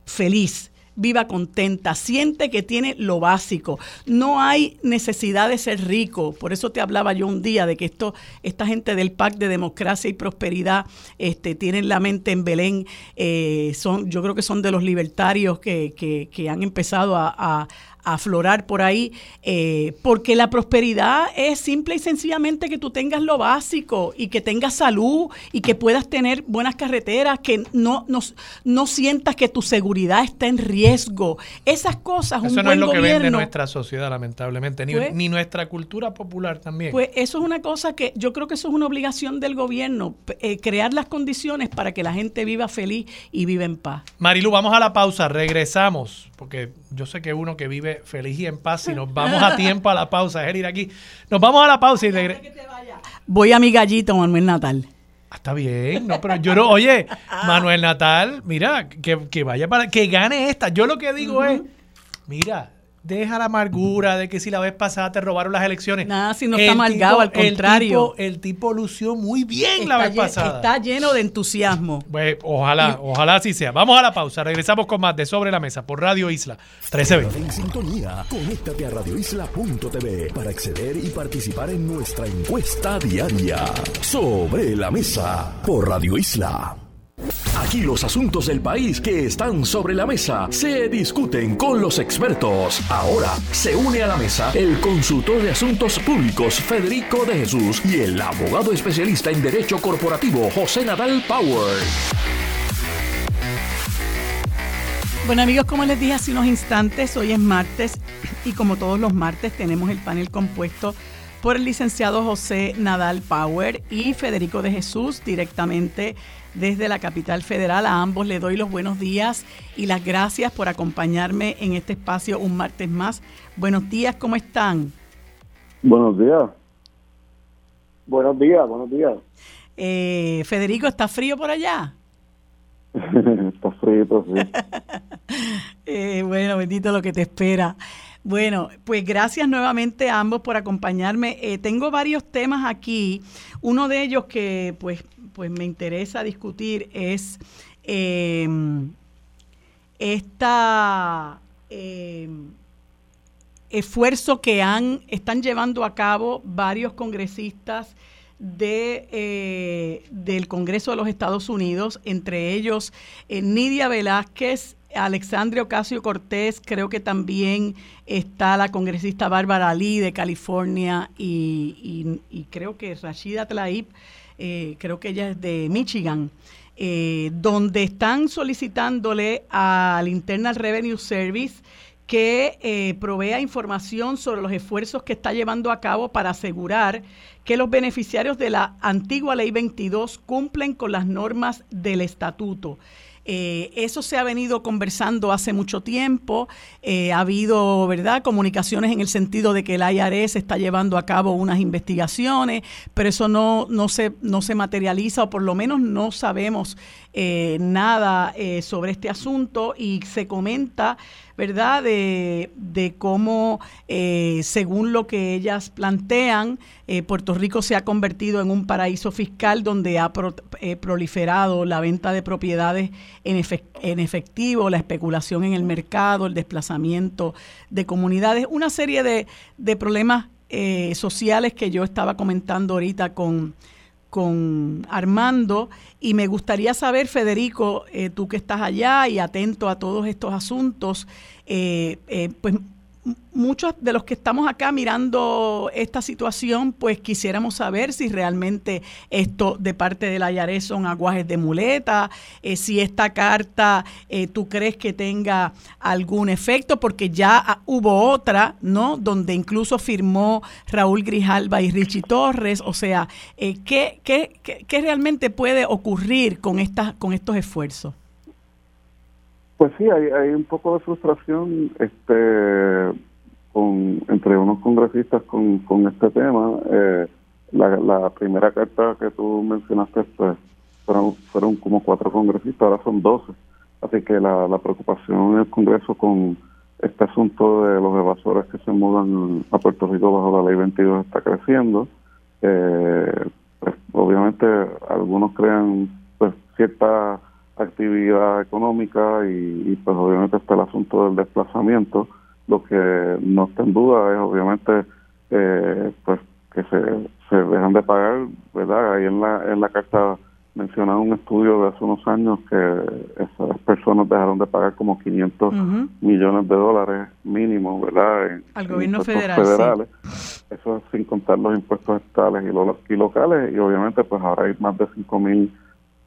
Speaker 3: feliz, viva contenta, siente que tiene lo básico. No hay necesidad de ser rico. Por eso te hablaba yo un día de que esto, esta gente del Pacto de Democracia y Prosperidad este, tienen la mente en Belén. Eh, son, yo creo que son de los libertarios que, que, han empezado a, aflorar por ahí, eh, porque la prosperidad es simple y sencillamente que tú tengas lo básico y que tengas salud y que puedas tener buenas carreteras, que no, no, no sientas que tu seguridad está en riesgo. Esas cosas,
Speaker 1: eso no es lo que vende nuestra sociedad, lamentablemente, ni, pues ni, nuestra cultura popular también.
Speaker 3: Pues eso es una cosa que yo creo que eso es una obligación del gobierno, eh, crear las condiciones para que la gente viva feliz y viva en paz.
Speaker 1: Marilu, vamos a la pausa, regresamos, porque yo sé que uno que vive feliz y en paz, si nos vamos a tiempo a la pausa, es ir aquí. Nos vamos a la pausa y regresamos.
Speaker 3: Voy a mi gallito, Manuel Natal.
Speaker 1: Ah, está bien, no, pero yo no, oye, Manuel Natal, mira, que, vaya para, que gane esta. Yo lo que digo es, mira, deja la amargura de que si la vez pasada te robaron las elecciones.
Speaker 3: Nada, si no está amargado, al contrario.
Speaker 1: El tipo, lució muy bien la vez pasada.
Speaker 3: Está lleno de entusiasmo.
Speaker 1: Pues, ojalá, ojalá así sea. Vamos a la pausa. Regresamos con más de Sobre la Mesa por Radio Isla 1320.
Speaker 2: En sintonía, conéctate a radioisla.tv para acceder y participar en nuestra encuesta diaria. Sobre la Mesa por Radio Isla. Aquí los asuntos del país que están sobre la mesa se discuten con los expertos. Ahora se une a la mesa el consultor de asuntos públicos Federico de Jesús y el abogado especialista en derecho corporativo José Nadal Power.
Speaker 3: Bueno amigos, como les dije hace unos instantes, hoy es martes y como todos los martes tenemos el panel compuesto por el licenciado José Nadal Power y Federico de Jesús directamente desde la capital federal. A ambos le doy los buenos días y las gracias por acompañarme en este espacio un martes más. Buenos días, ¿cómo están?
Speaker 4: Buenos días. Buenos días, buenos días.
Speaker 3: Eh, Federico, ¿está frío por allá?
Speaker 4: está frío, sí.
Speaker 3: eh, bueno, bendito lo que te espera. Bueno, pues gracias nuevamente a ambos por acompañarme. Eh, tengo varios temas aquí. Uno de ellos que pues pues me interesa discutir es eh, eh, esfuerzo que han están llevando a cabo varios congresistas de, eh, del Congreso de los Estados Unidos, entre ellos Nidia Velázquez, Alexandria Ocasio Cortés, creo que también está la congresista Bárbara Lee de California y, y creo que Rashida Tlaib eh, creo que ella es de Michigan, eh, donde están solicitándole al Internal Revenue Service que eh, provea información sobre los esfuerzos que está llevando a cabo para asegurar que los beneficiarios de la antigua Ley 22 cumplen con las normas del estatuto. Eh, eso se ha venido conversando hace mucho tiempo. Eh, ha habido, ¿verdad?, comunicaciones en el sentido de que el IRS está llevando a cabo unas investigaciones, pero eso no, no, se, no se materializa o por lo menos no sabemos eh, nada sobre este asunto y se comenta ¿verdad? De, de cómo, eh, según lo que ellas plantean, eh, Puerto Rico se ha convertido en un paraíso fiscal donde ha eh, proliferado la venta de propiedades en, en efectivo, la especulación en el mercado, el desplazamiento de comunidades, una serie de, de problemas sociales que yo estaba comentando ahorita con con Armando y me gustaría saber, Federico, eh, tú que estás allá y atento a todos estos asuntos, eh, eh, pues muchos de los que estamos acá mirando esta situación, pues quisiéramos saber si realmente esto de parte de la IARES son aguajes de muleta, eh, si esta carta eh, tú crees que tenga algún efecto, porque ya hubo otra, ¿no? Donde incluso firmó Raúl Grijalba y Richie Torres, o sea, eh, ¿qué, qué, qué, realmente puede ocurrir con, estas, con estos esfuerzos?
Speaker 4: Pues sí, hay, hay un poco de frustración este con entre unos congresistas con, con este tema. Eh, la, primera carta que tú mencionaste pues, fueron, fueron como cuatro congresistas, ahora son doce. Así que la, la preocupación en el Congreso con este asunto de los evasores que se mudan a Puerto Rico bajo la ley 22 está creciendo. Eh, pues, obviamente algunos crean pues, cierta actividad económica y, pues obviamente está el asunto del desplazamiento. Lo que no está en duda es obviamente eh, pues que se, se dejan de pagar, ¿verdad? Ahí en la, en la carta mencionaba un estudio de hace unos años que esas personas dejaron de pagar como 500 millones de dólares mínimo, ¿verdad?
Speaker 3: Al gobierno federal.
Speaker 4: Federales. Eso sin contar los impuestos estatales y, y locales. Y obviamente, pues ahora hay más de 5 mil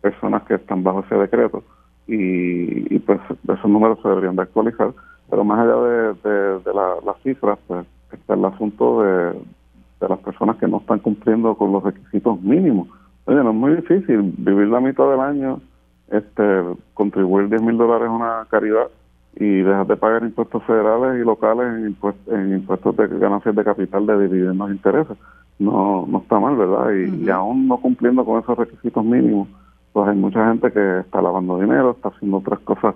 Speaker 4: personas que están bajo ese decreto. Y, pues esos números se deberían de actualizar. Pero más allá de, de, las cifras, pues está el asunto de, de las personas que no están cumpliendo con los requisitos mínimos Oye, no es muy difícil vivir la mitad del año, este, contribuir 10 mil dólares a una caridad y dejar de pagar impuestos federales y locales en, en impuestos de ganancias de capital de dividendos e intereses. No, no está mal, ¿verdad? Y, aún no cumpliendo con esos requisitos mínimos, pues hay mucha gente que está lavando dinero, está haciendo otras cosas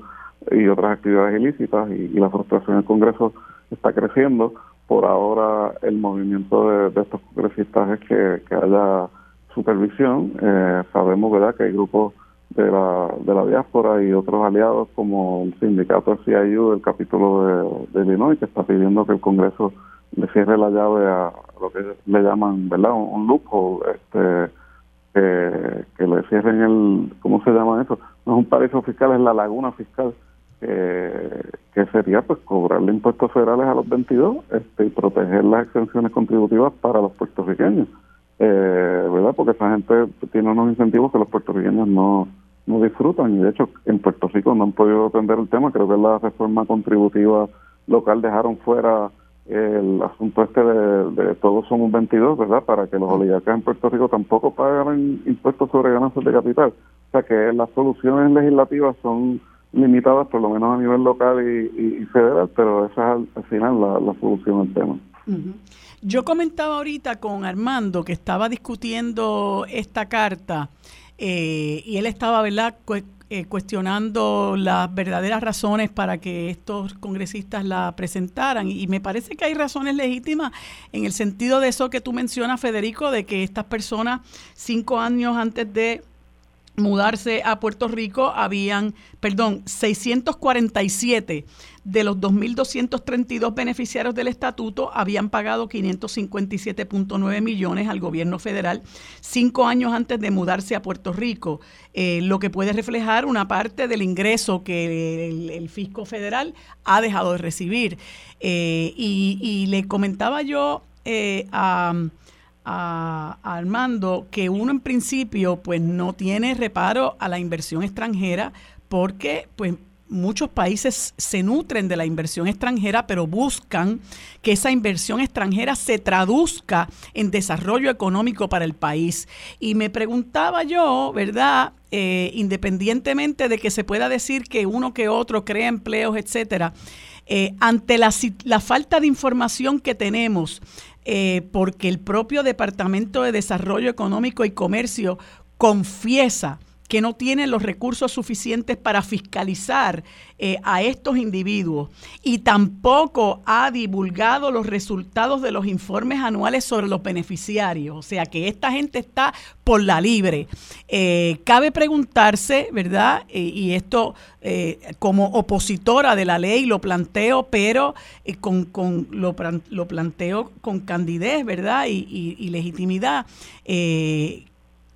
Speaker 4: y otras actividades ilícitas y, la frustración en el Congreso está creciendo. Por ahora el movimiento de, estos congresistas es que, que haya supervisión. Eh, sabemos verdad que hay grupos de la, de la diáspora y otros aliados como el sindicato CIU del capítulo de, de, Illinois que está pidiendo que el Congreso le cierre la llave a lo que le llaman verdad un, lujo este que, le cierren el ¿cómo se llama eso? no es un paraíso fiscal es la laguna fiscal que sería pues cobrarle impuestos federales a los 22 este, y proteger las exenciones contributivas para los puertorriqueños eh, ¿verdad? Porque esa gente tiene unos incentivos que los puertorriqueños no, no disfrutan y de hecho en Puerto Rico no han podido atender el tema. Creo que la reforma contributiva local dejaron fuera el asunto este de, todos somos 22, ¿verdad? Para que los oligarcas en Puerto Rico tampoco paguen impuestos sobre ganancias de capital. O sea que las soluciones legislativas son limitadas por lo menos a nivel local y, federal, pero esa es al, final la, solución al tema.
Speaker 3: Yo comentaba ahorita con Armando que estaba discutiendo esta carta eh, y él estaba, ¿verdad?, eh, cuestionando las verdaderas razones para que estos congresistas la presentaran. Y me parece que hay razones legítimas en el sentido de eso que tú mencionas, Federico, de que estas personas, cinco años antes de mudarse a Puerto Rico habían, perdón, 647 de los 2.232 beneficiarios del estatuto habían pagado 557.9 millones al gobierno federal cinco años antes de mudarse a Puerto Rico, eh, lo que puede reflejar una parte del ingreso que el, fisco federal ha dejado de recibir. Eh, y, le comentaba yo eh, a a, Armando que uno en principio pues no tiene reparo a la inversión extranjera porque pues muchos países se nutren de la inversión extranjera, pero buscan que esa inversión extranjera se traduzca en desarrollo económico para el país. Y me preguntaba yo, ¿verdad? Eh, independientemente de que se pueda decir que uno que otro crea empleos, etcétera, eh, ante la, la falta de información que tenemos eh, porque el propio Departamento de Desarrollo Económico y Comercio confiesa que no tiene los recursos suficientes para fiscalizar eh, a estos individuos y tampoco ha divulgado los resultados de los informes anuales sobre los beneficiarios. O sea que esta gente está por la libre. Eh, cabe preguntarse, ¿verdad? Eh, y esto como opositora de la ley lo planteo, pero con, con lo, lo, planteo con candidez, ¿verdad? Y, y, y legitimidad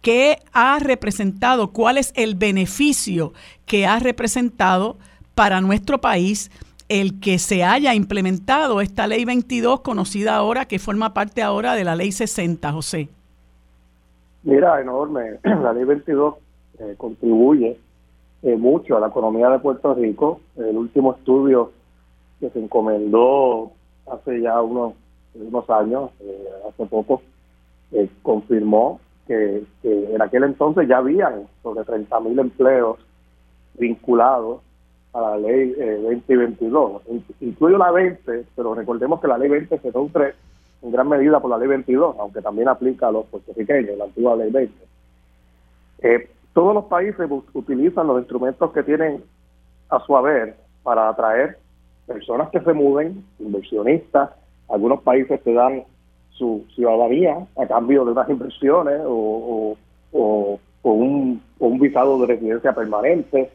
Speaker 3: ¿Qué ha representado? ¿Cuál es el beneficio que ha representado para nuestro país el que se haya implementado esta ley 22 conocida ahora, que forma parte ahora de la ley 60, José?
Speaker 5: Mira, enorme. La ley 22 eh, contribuye eh, mucho a la economía de Puerto Rico. El último estudio que se encomendó hace ya unos, unos años, eh, hace poco, confirmó que, en aquel entonces ya habían sobre 30.000 empleos vinculados a la ley 2022. Eh, incluye la 20, pero recordemos que la ley 20 se nutre en gran medida por la ley 22, aunque también aplica a los puertorriqueños, la antigua ley 20. Eh, todos los países utilizan los instrumentos que tienen a su haber para atraer personas que se muden, inversionistas. Algunos países te dan su ciudadanía a cambio de unas inversiones o, un, un visado de residencia permanente,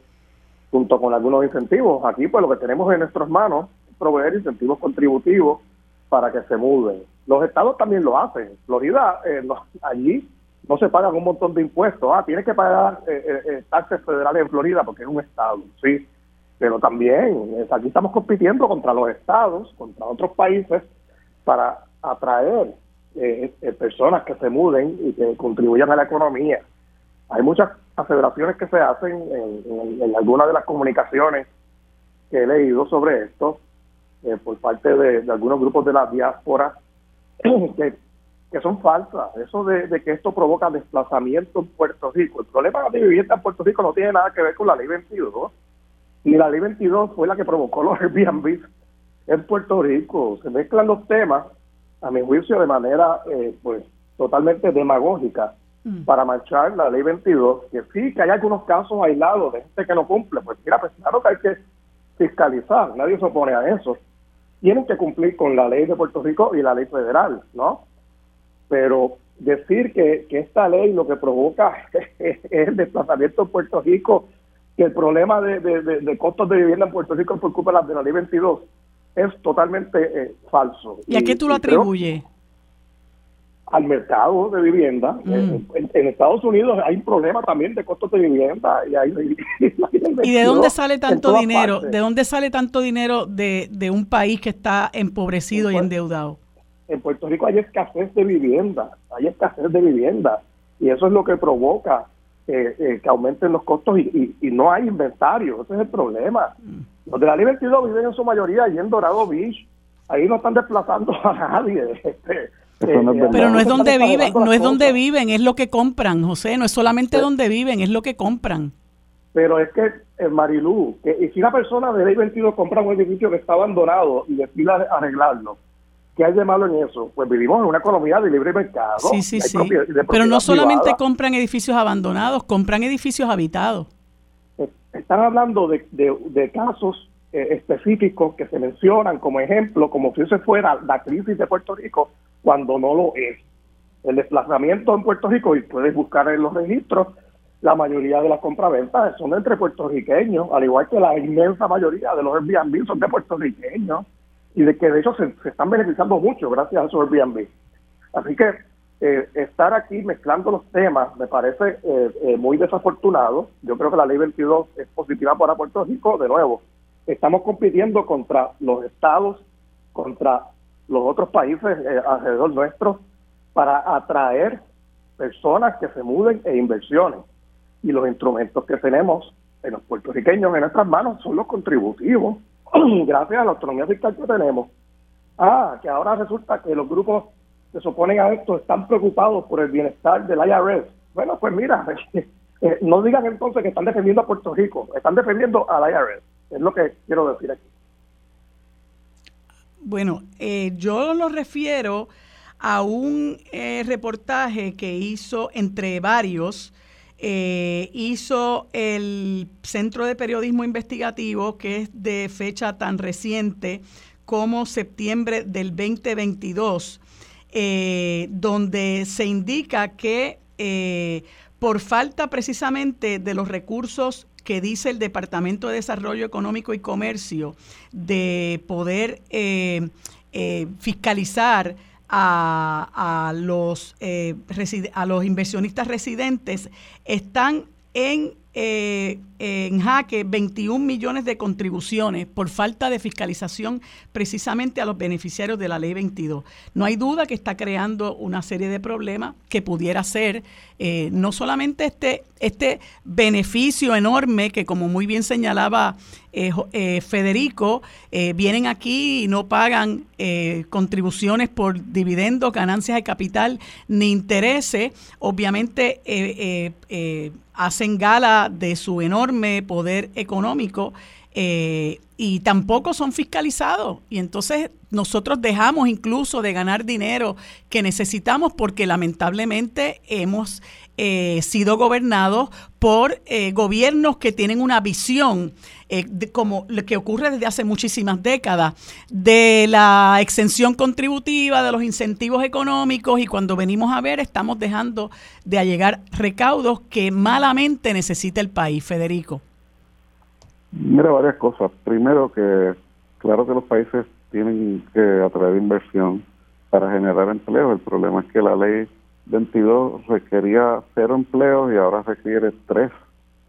Speaker 5: junto con algunos incentivos. Aquí pues lo que tenemos en nuestras manos es proveer incentivos contributivos para que se muden. Los estados también lo hacen. Florida, eh, allí no se pagan un montón de impuestos. Ah, tienes que pagar eh, eh, eh, taxes federales en Florida porque es un estado, sí. Pero también aquí estamos compitiendo contra los estados, contra otros países, para atraer personas que se muden y que contribuyan a la economía. Hay muchas aseveraciones que se hacen en, algunas de las comunicaciones que he leído sobre esto por parte de, de, algunos grupos de la diáspora que son falsas. Eso de, que esto provoca desplazamiento en Puerto Rico. El problema de vivienda en Puerto Rico no tiene nada que ver con la ley 22. Ni la ley 22 fue la que provocó los Airbnb en Puerto Rico. Se mezclan los temas, a mi juicio, de manera eh, pues totalmente demagógica mm. para marchar la ley 22. Que sí, que hay algunos casos aislados de gente que no cumple. Pues mira, pues claro que hay que fiscalizar. Nadie se opone a eso. Tienen que cumplir con la ley de Puerto Rico y la ley federal, ¿no? pero decir que, esta ley lo que provoca es el desplazamiento en Puerto Rico, que el problema de, costos de vivienda en Puerto Rico por culpa de de la ley 22 es totalmente eh, falso.
Speaker 3: ¿Y, a qué tú lo atribuyes?
Speaker 5: Al mercado de vivienda. Mm. Eh, en, Estados Unidos hay un problema también de costos de vivienda. ¿Y, hay,
Speaker 3: ¿Y de dónde sale tanto dinero? ¿De dónde sale tanto dinero de, de un país que está empobrecido y endeudado?
Speaker 5: en Puerto Rico hay escasez de vivienda, hay escasez de vivienda y eso es lo que provoca eh, eh, que aumenten los costos y, no hay inventario, ese es el problema. Los de la 22 viven en su mayoría allí en Dorado Beach, ahí no están desplazando a nadie. Este,
Speaker 3: eh, pero no es donde viven, no es donde viven, es lo que compran, José, no es solamente donde viven, es lo que compran.
Speaker 5: Pero es que, en Marilú, que, si una persona de ley 22 compra un edificio que está abandonado y decide arreglarlo, ¿Qué hay de malo en eso? Pues vivimos en una economía de libre mercado.
Speaker 3: Sí, sí, sí. Pero no solamente compran edificios abandonados, compran edificios habitados.
Speaker 5: Están hablando de, de, casos eh, específicos que se mencionan como ejemplo, como si se fuera la crisis de Puerto Rico, cuando no lo es. El desplazamiento en Puerto Rico, y puedes buscar en los registros, la mayoría de las compraventas son entre puertorriqueños, al igual que la inmensa mayoría de los Airbnb son de puertorriqueños y de que de hecho se, están beneficiando mucho gracias a su Airbnb. Así que eh, estar aquí mezclando los temas me parece eh, eh, muy desafortunado. Yo creo que la ley 22 es positiva para Puerto Rico. De nuevo, estamos compitiendo contra los estados, contra los otros países alrededor nuestro para atraer personas que se muden e inversiones. Y los instrumentos que tenemos en los puertorriqueños en nuestras manos son los contributivos gracias a la autonomía fiscal que tenemos. Ah, que ahora resulta que los grupos se oponen a esto están preocupados por el bienestar del IRS. Bueno, pues mira, eh, no digan entonces que están defendiendo a Puerto Rico, están defendiendo al IRS. Es lo que quiero decir aquí.
Speaker 3: Bueno, eh, yo lo refiero a un eh, reportaje que hizo entre varios eh, hizo el Centro de Periodismo Investigativo, que es de fecha tan reciente como septiembre del 2022, eh, donde se indica que eh, por falta precisamente de los recursos que dice el Departamento de Desarrollo Económico y Comercio de poder fiscalizar a, los, eh, a los inversionistas residentes están en eh, en jaque 21 millones de contribuciones por falta de fiscalización precisamente a los beneficiarios de la ley 22. No hay duda que está creando una serie de problemas que pudiera ser eh, no solamente este, este beneficio enorme que como muy bien señalaba eh, Federico, vienen aquí y no pagan contribuciones por dividendos, ganancias de capital ni intereses, obviamente hacen gala de su enorme poder económico eh, y tampoco son fiscalizados. Y entonces nosotros dejamos incluso de ganar dinero que necesitamos porque lamentablemente hemos eh, sido gobernados por eh, gobiernos que tienen una visión, eh, como lo que ocurre desde hace muchísimas décadas, de la exención contributiva, de los incentivos económicos, y cuando venimos a ver estamos dejando de allegar recaudos que malamente necesita el país, Federico.
Speaker 4: Mira, varias cosas. Primero que, claro que los países tienen que atraer inversión para generar empleo. El problema es que la ley 22 requería cero empleos y ahora requiere tres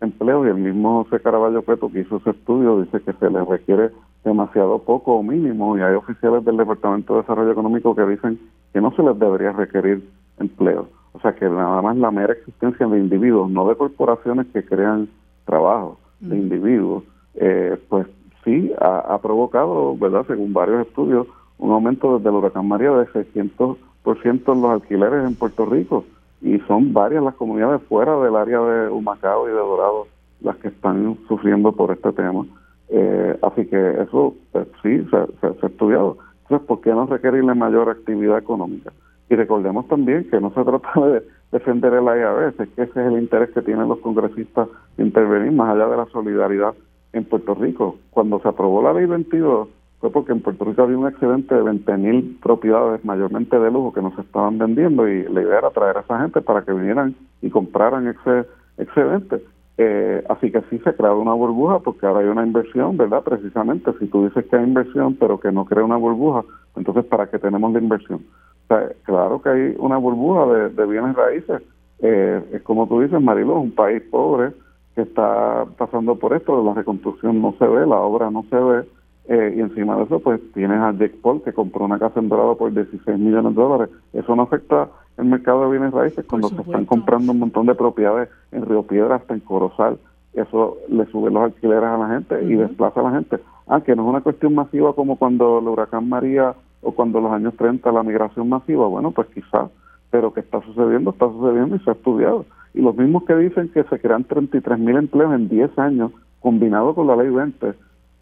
Speaker 4: empleos y el mismo José Caraballo Peto que hizo ese estudio dice que se le requiere demasiado poco o mínimo y hay oficiales del Departamento de Desarrollo Económico que dicen que no se les debería requerir empleos. O sea que nada más la mera existencia de individuos, no de corporaciones que crean trabajo, de individuos, eh, pues sí ha, provocado, ¿verdad? Según varios estudios, un aumento desde el huracán María de 600% en los alquileres en Puerto Rico y son varias las comunidades fuera del área de Humacao y de Dorado las que están sufriendo por este tema. Eh, así que eso pues, sí se, ha estudiado. Entonces, ¿por qué no requerirle mayor actividad económica? Y recordemos también que no se trata de defender el IAB, es que ese es el interés que tienen los congresistas de intervenir más allá de la solidaridad en Puerto Rico. Cuando se aprobó la ley 22 fue porque en Puerto Rico había un excedente de 20.000 propiedades, mayormente de lujo, que no se estaban vendiendo y la idea era traer a esa gente para que vinieran y compraran ese excedente. Eh, así que sí se creado una burbuja porque ahora hay una inversión, ¿verdad? Precisamente, si tú dices que hay inversión pero que no crea una burbuja, entonces ¿para qué tenemos la inversión? O sea, claro que hay una burbuja de, bienes raíces. Eh, es como tú dices, Marilo, un país pobre, que está pasando por esto, la reconstrucción no se ve, la obra no se ve, eh, y encima de eso pues tienes a Jake Paul que compró una casa en Dorado por 16 millones de dólares. Eso no afecta el mercado de bienes raíces cuando se están comprando un montón de propiedades en Río Piedra hasta en Corozal. Eso le sube los alquileres a la gente y desplaza a la gente. Ah, que no es una cuestión masiva como cuando el huracán María o cuando en los años 30 la migración masiva. Bueno, pues quizás, pero que está sucediendo, está sucediendo y se ha estudiado y los mismos que dicen que se crean 33 mil empleos en 10 años, combinado con la ley 20,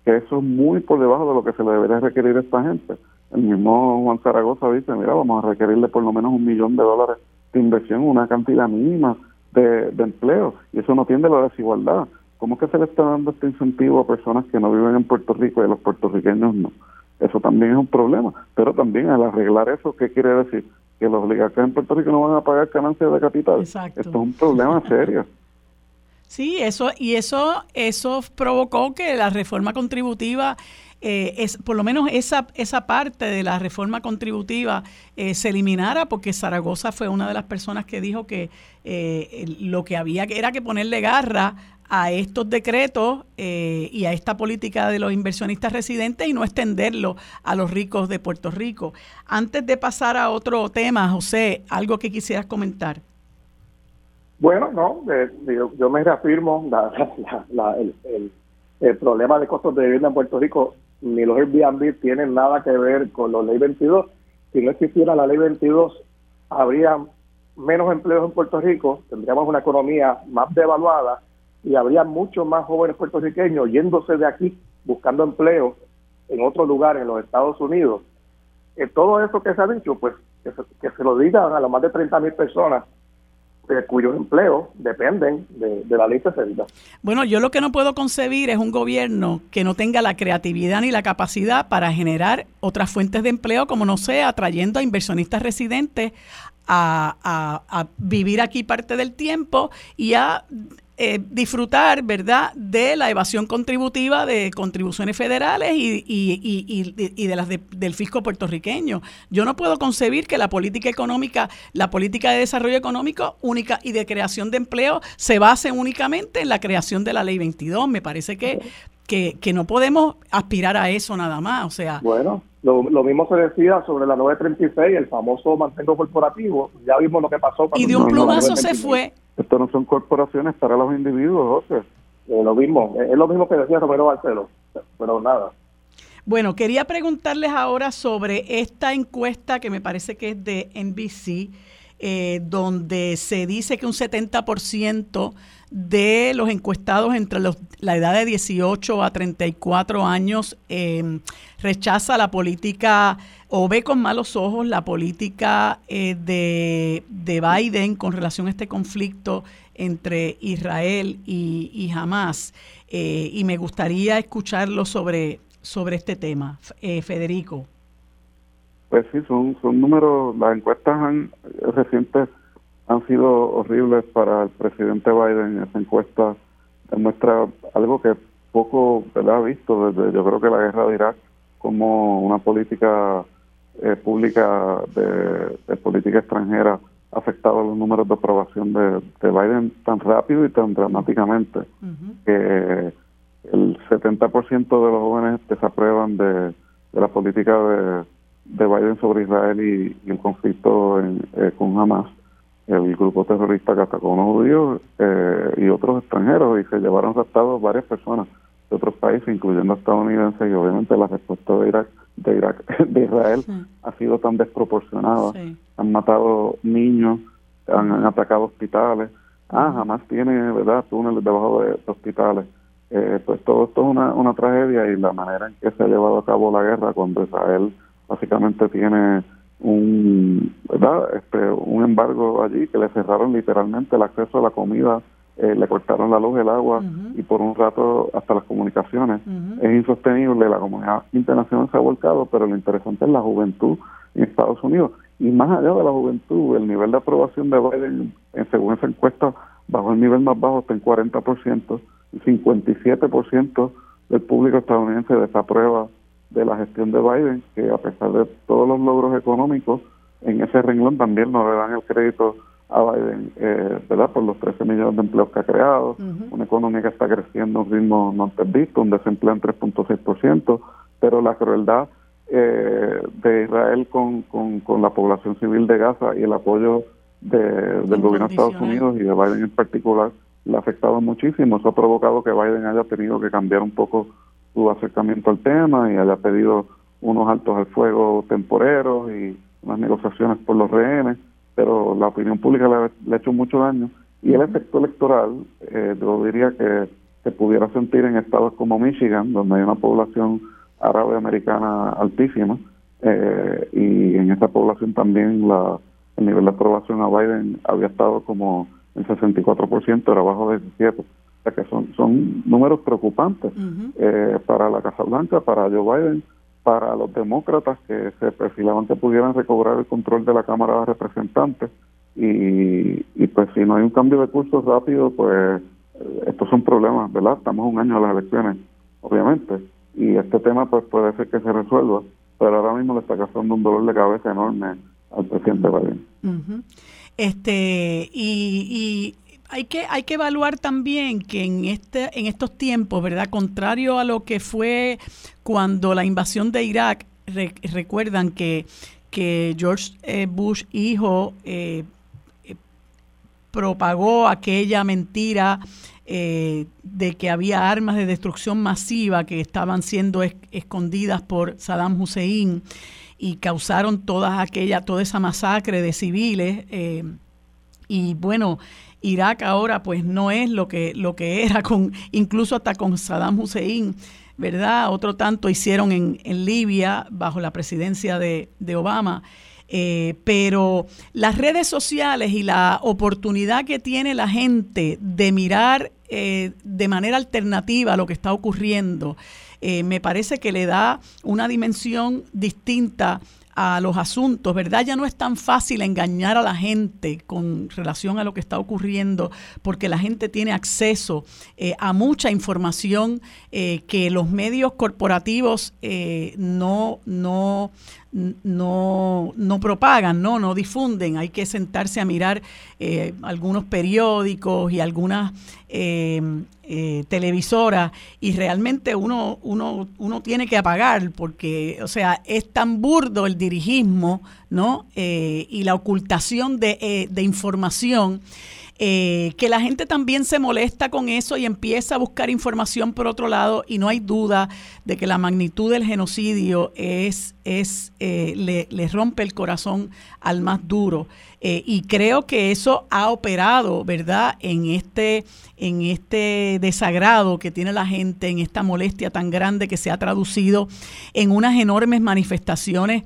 Speaker 4: que eso es muy por debajo de lo que se le debería requerir a esta gente. El mismo Juan Zaragoza dice, mira, vamos a requerirle por lo menos un millón de dólares de inversión, una cantidad mínima de, de empleo, y eso no tiende a la desigualdad. ¿Cómo es que se le está dando este incentivo a personas que no viven en Puerto Rico y a los puertorriqueños no? Eso también es un problema, pero también al arreglar eso, ¿qué quiere decir? que los oligarcas en Puerto Rico no van a pagar ganancias de capital. Exacto. Esto es un problema serio.
Speaker 3: Sí, eso y eso eso provocó que la reforma contributiva eh, es por lo menos esa esa parte de la reforma contributiva eh, se eliminara porque Zaragoza fue una de las personas que dijo que eh, lo que había que era que ponerle garra a estos decretos y a esta política de los inversionistas residentes y no extenderlo a los ricos de Puerto Rico. Antes de pasar a otro tema, José, algo que quisieras comentar.
Speaker 5: Bueno, no, yo, me reafirmo, el, el, problema de costos de vivienda en Puerto Rico, ni los Airbnb tienen nada que ver con la ley 22. Si no existiera la ley 22, habría menos empleos en Puerto Rico, tendríamos una economía más devaluada y habría muchos más jóvenes puertorriqueños yéndose de aquí buscando empleo en otro lugar en los Estados Unidos. Eh, todo eso que se ha dicho, pues que se, lo digan a las más de 30 mil personas eh, cuyos empleos dependen de, la ley de
Speaker 3: Bueno, yo lo que no puedo concebir es un gobierno que no tenga la creatividad ni la capacidad para generar otras fuentes de empleo, como no sea, atrayendo a inversionistas residentes a, a, vivir aquí parte del tiempo y a eh, disfrutar, ¿verdad?, de la evasión contributiva de contribuciones federales y, y, de las del fisco puertorriqueño. Yo no puedo concebir que la política económica, la política de desarrollo económico única y de creación de empleo se base únicamente en la creación de la ley 22. Me parece que, que, no podemos aspirar a eso nada más. O sea,
Speaker 5: bueno, lo, mismo se decía sobre la 936, el famoso mantengo corporativo. Ya vimos lo que pasó.
Speaker 3: Y de un plumazo se fue
Speaker 4: esto no son corporaciones para los individuos, José.
Speaker 5: Es lo mismo, es lo mismo que decía Romero Barcelo, pero nada.
Speaker 3: Bueno, quería preguntarles ahora sobre esta encuesta que me parece que es de NBC, eh, donde se dice que un 70% de los encuestados entre los, la edad de 18 a 34 años em, rechaza la política o ve con malos ojos la política eh, de, de, Biden con relación a este conflicto entre Israel y, y Hamas. Eh, y me gustaría escucharlo sobre, sobre este tema. Federico.
Speaker 4: Pues sí, son, son números, las encuestas han, recientes han sido horribles para el presidente Biden. Esa encuesta demuestra algo que poco ha visto desde, yo creo que la guerra de Irak, como una política eh, pública de, política extranjera ha afectado los números de aprobación de, Biden tan rápido y tan dramáticamente que el 70% de los jóvenes desaprueban de, la política de, Biden sobre Israel y, el conflicto eh, con Hamas el grupo terrorista que atacó a unos judíos eh, y otros extranjeros y se llevaron arrestados varias personas de otros países, incluyendo estadounidenses y obviamente la respuesta de Irak de Irak de Israel ha sido tan desproporcionada. Han matado niños, han, atacado hospitales. Ah, jamás tiene, ¿verdad?, túneles debajo de, hospitales. Eh, pues todo esto es una, una tragedia y la manera en que se ha llevado a cabo la guerra cuando Israel básicamente tiene un verdad este, un embargo allí que le cerraron literalmente el acceso a la comida eh, le cortaron la luz el agua y por un rato hasta las comunicaciones. Es insostenible la comunidad internacional se ha volcado pero lo interesante es la juventud en Estados Unidos. Y más allá de la juventud el nivel de aprobación de Biden en, según esa encuesta bajo el nivel más bajo está en 40% y 57% del público estadounidense desaprueba de la gestión de Biden, que a pesar de todos los logros económicos, en ese renglón también no le dan el crédito a Biden, eh, ¿verdad? Por los 13 millones de empleos que ha creado, una economía que está creciendo a un ritmo no antes visto, un desempleo en 3.6%, pero la crueldad eh, de Israel con, con, la población civil de Gaza y el apoyo del gobierno de Estados Unidos y de Biden en particular le ha afectado muchísimo. Eso ha provocado que Biden haya tenido que cambiar un poco su acercamiento al tema y haya pedido unos altos al fuego temporeros y unas negociaciones por los rehenes, pero la opinión pública le, ha hecho mucho daño. Y el efecto electoral, eh, yo diría que se pudiera sentir en estados como Michigan, donde hay una población árabe americana altísima, eh, y en esa población también la, el nivel de aprobación a Biden había estado como en 64%, era bajo de 17% sea que son, son números preocupantes eh, para la Casa Blanca, para Joe Biden, para los demócratas que se perfilaban que pudieran recobrar el control de la Cámara de Representantes. Y, y pues si no hay un cambio de curso rápido, pues eh, estos son problemas, ¿verdad? Estamos un año a las elecciones, obviamente, y este tema pues puede ser que se resuelva, pero ahora mismo le está causando un dolor de cabeza enorme al presidente Biden.
Speaker 3: Este, y, y hay que, hay que evaluar también que en, este, en estos tiempos, ¿verdad? Contrario a lo que fue cuando la invasión de Irak, recuerdan que, que George eh, Bush, hijo, eh, eh, propagó aquella mentira de que había armas de destrucción masiva que estaban siendo escondidas por Saddam Hussein y causaron toda aquella, toda esa masacre de civiles. y bueno, Irak ahora pues no es lo que, lo que era, con, incluso hasta con Saddam Hussein, ¿verdad? Otro tanto hicieron en, en Libia bajo la presidencia de, Obama. Eh, pero las redes sociales y la oportunidad que tiene la gente de mirar eh, de manera alternativa lo que está ocurriendo, eh, me parece que le da una dimensión distinta a los asuntos, ¿verdad? Ya no es tan fácil engañar a la gente con relación a lo que está ocurriendo, porque la gente tiene acceso eh, a mucha información eh, que los medios corporativos eh, no, no, no, no propagan, ¿no? no difunden. Hay que sentarse a mirar eh, algunos periódicos y algunas eh, eh, televisoras y realmente uno, uno, uno tiene que apagar porque, o sea, es tan burdo el dirigismo ¿no? y la ocultación de, de información eh, que la gente también se molesta con eso y empieza a buscar información por otro lado y no hay duda de que la magnitud del genocidio es, es eh, le, rompe el corazón al más duro. Eh, y creo que eso ha operado, ¿verdad?, en este, en este desagrado que tiene la gente, en esta molestia tan grande que se ha traducido en unas enormes manifestaciones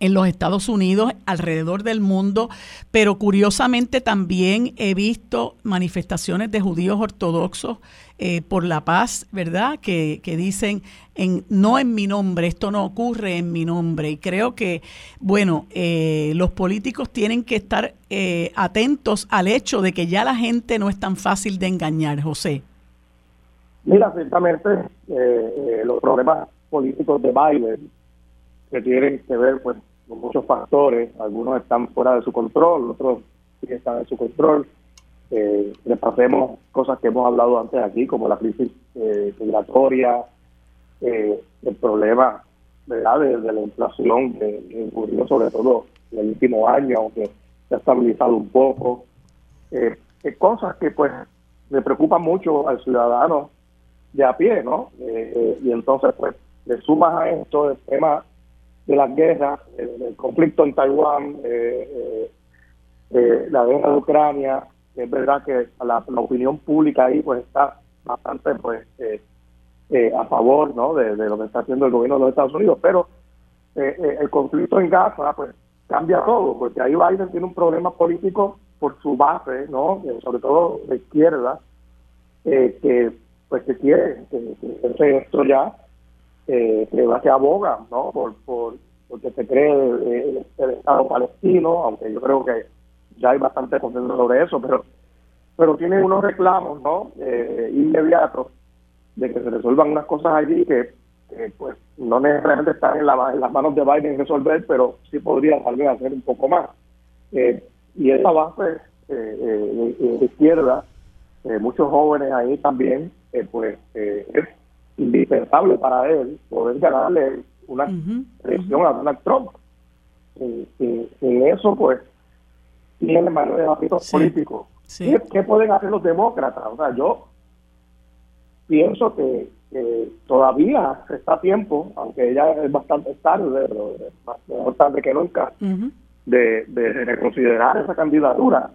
Speaker 3: en los Estados Unidos, alrededor del mundo, pero curiosamente también he visto manifestaciones de judíos ortodoxos eh, por la paz, ¿verdad? Que, dicen, en, no en mi nombre, esto no ocurre en mi nombre. Y creo que, bueno, eh, los políticos tienen que estar eh, atentos al hecho de que ya la gente no es tan fácil de engañar, José.
Speaker 5: Mira, ciertamente los problemas políticos de Biden que tienen que ver pues con muchos factores, algunos están fuera de su control, otros sí están en su control. Eh, repasemos cosas que hemos hablado antes aquí, como la crisis eh, migratoria, eh, el problema ¿verdad? De, la inflación que, ocurrió sobre todo en el último año, aunque se ha estabilizado un poco. Eh, cosas que pues le preocupan mucho al ciudadano de a pie, ¿no? y entonces pues le sumas a esto el tema de las guerras, el, conflicto en Taiwán, eh, eh, eh, la guerra de Ucrania, es verdad que la, opinión pública ahí pues está bastante pues a favor ¿no? De, lo que está haciendo el gobierno de los Estados Unidos, pero el conflicto en Gaza pues cambia todo, porque ahí Biden tiene un problema político por su base, ¿no? sobre todo de izquierda, que pues que quiere que, que esto ya eh, que aboga ¿no? por, por porque se cree el, Estado palestino, aunque yo creo que ya hay bastante consenso sobre eso, pero pero tiene unos reclamos no eh, inmediatos de que se resuelvan unas cosas allí que, pues no necesariamente están en, la, en, las manos de Biden resolver, pero sí podría tal vez hacer un poco más. Eh, y esa base eh, de, izquierda, muchos jóvenes ahí también, pues es indispensable para él poder ganarle una elección a Donald Trump. Sin, eso, pues, tiene mayores hábitos políticos. ¿Qué, pueden hacer los demócratas? O sea, yo pienso que, todavía está a tiempo, aunque ya es bastante tarde, pero más tarde que nunca, de, de reconsiderar esa candidatura.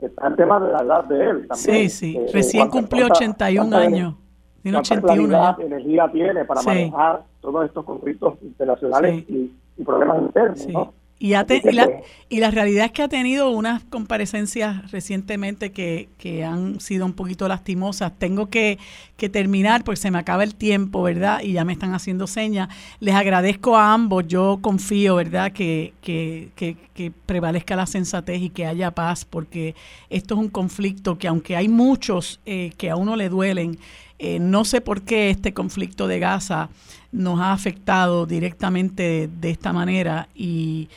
Speaker 5: Está el tema de la edad de él
Speaker 3: también. Sí, sí, eh, recién cumplió 81 años. 81
Speaker 5: energía tiene para manejar todos estos conflictos internacionales y, problemas internos, ¿no?
Speaker 3: Y, la, y, la, realidad es que ha tenido unas comparecencias recientemente que, que han sido un poquito lastimosas. Tengo que, que, terminar porque se me acaba el tiempo, ¿verdad? Y ya me están haciendo señas. Les agradezco a ambos. Yo confío, ¿verdad? Que, que, que, prevalezca la sensatez y que haya paz porque esto es un conflicto que aunque hay muchos eh, que a uno le duelen, eh, no sé por qué este conflicto de Gaza nos ha afectado directamente de, esta manera y,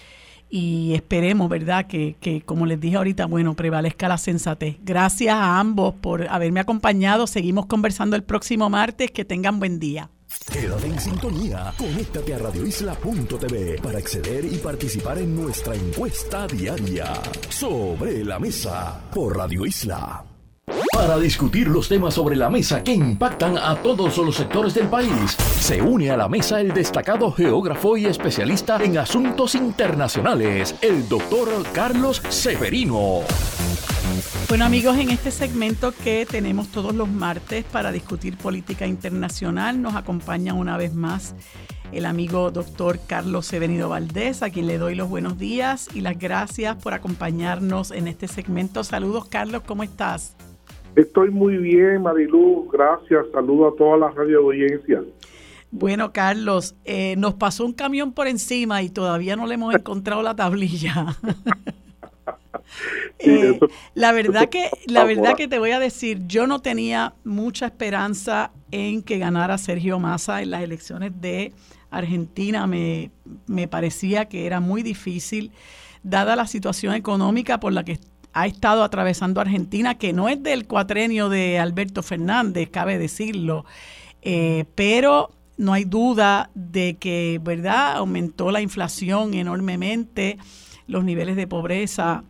Speaker 3: esperemos, ¿verdad? Que, que, como les dije ahorita, bueno, prevalezca la sensatez. Gracias a ambos por haberme acompañado. Seguimos conversando el próximo martes. Que tengan buen día.
Speaker 2: Quédate en sintonía. Conéctate a radioisla.tv para acceder y participar en nuestra encuesta diaria sobre la mesa por Radio Isla para discutir los temas sobre la mesa que impactan a todos los sectores del país. Se une a la mesa el destacado geógrafo y especialista en asuntos internacionales, el doctor Carlos Severino.
Speaker 3: Bueno amigos, en este segmento que tenemos todos los martes para discutir política internacional, nos acompaña una vez más el amigo doctor Carlos Severino Valdés, a quien le doy los buenos días y las gracias por acompañarnos en este segmento. Saludos Carlos, ¿cómo estás?
Speaker 6: Estoy muy bien, Marilu, gracias. Saludo a toda la radio audiencia.
Speaker 3: Bueno, Carlos, eh, nos pasó un camión por encima y todavía no le hemos encontrado la tablilla. Eh, la verdad que la verdad que te voy a decir, yo no tenía mucha esperanza en que ganara Sergio Massa en las elecciones de Argentina. Me, me parecía que era muy difícil, dada la situación económica por la que ha estado atravesando Argentina, que no es del cuatrenio de Alberto Fernández, cabe decirlo, eh, pero no hay duda de que, ¿verdad?, aumentó la inflación enormemente, los niveles de pobreza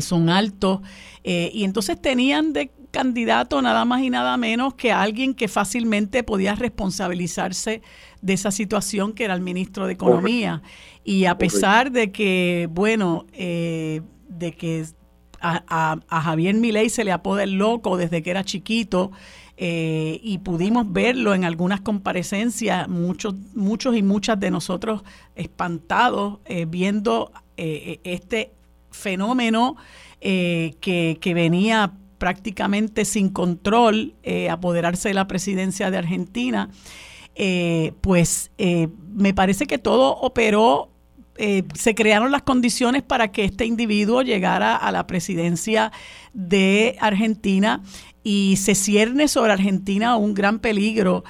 Speaker 3: son altos, y entonces tenían de candidato nada más y nada menos que alguien que fácilmente podía responsabilizarse de esa situación, que era el ministro de Economía. Y a pesar de que, bueno, eh, de que a, Javier Milei se le apoda el loco desde que era chiquito, eh, y pudimos verlo en algunas comparecencias, muchos, muchos y muchas de nosotros espantados eh, viendo este fenómeno que, que venía prácticamente sin control eh, apoderarse de la presidencia de Argentina, eh, pues eh, me parece que todo operó, se crearon las condiciones para que este individuo llegara a la presidencia de Argentina y se cierne sobre Argentina un gran peligro.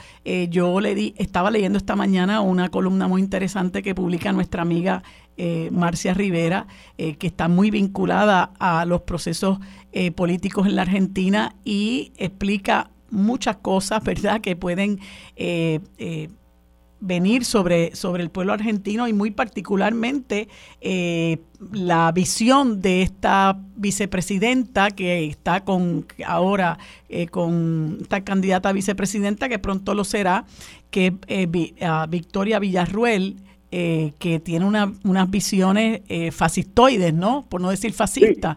Speaker 3: yo le di, estaba leyendo esta mañana una columna muy interesante que publica nuestra amiga eh, Marcia Rivera, eh, que está muy vinculada a los procesos eh, políticos en la Argentina y explica muchas cosas, ¿verdad?, que pueden venir sobre, sobre el pueblo argentino y muy particularmente la visión de esta vicepresidenta que está con ahora con esta candidata a vicepresidenta que pronto lo será, que es Victoria Villarruel, eh, que tiene unas visiones eh, fascistoides, ¿no? Por no decir fascista.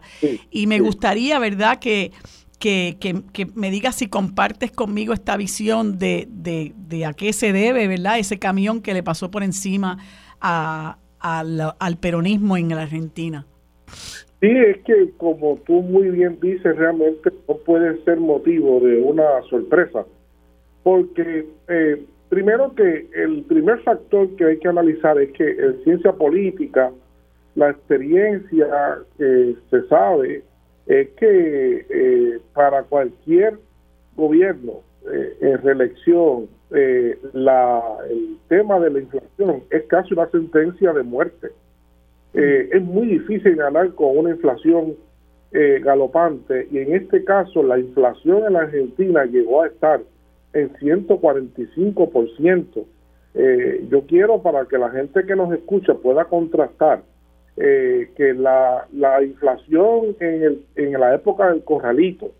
Speaker 3: y me gustaría, ¿verdad?, que, que, que, me digas si compartes conmigo esta visión de, de, a qué se debe, ¿verdad?, ese camión que le pasó por encima a, al peronismo en la Argentina.
Speaker 6: Sí, es que como tú muy bien dices, realmente no puede ser motivo de una sorpresa, porque eh, Primero que el primer factor que hay que analizar es que en ciencia política la experiencia que se sabe es que eh, para cualquier gobierno eh, en reelección eh, el tema de la inflación es casi una sentencia de muerte. es muy difícil ganar con una inflación galopante y en este caso la inflación en la Argentina llegó a estar en 145%. Eh, yo quiero para que la gente que nos escucha pueda contrastar eh, que la, la inflación en, el, en la época del corralito,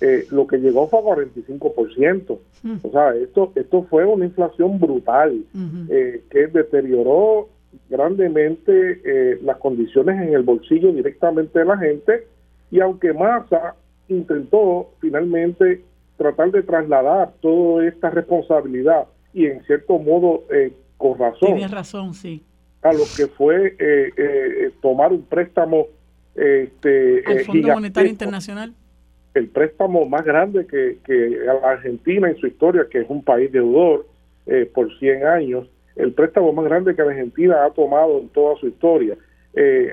Speaker 6: eh, lo que llegó fue a 45%. Mm. O sea, esto, esto fue una inflación brutal eh, que deterioró grandemente las condiciones en el bolsillo directamente de la gente y aunque Massa intentó finalmente tratar de trasladar toda esta responsabilidad y en cierto modo eh, con razón.
Speaker 3: razón, sí.
Speaker 6: A lo que fue eh, eh, tomar un préstamo. Este,
Speaker 3: Al Fondo Monetario Internacional.
Speaker 6: El préstamo más grande que, que Argentina en su historia, que es un país deudor por 100 años, el préstamo más grande que Argentina ha tomado en toda su historia.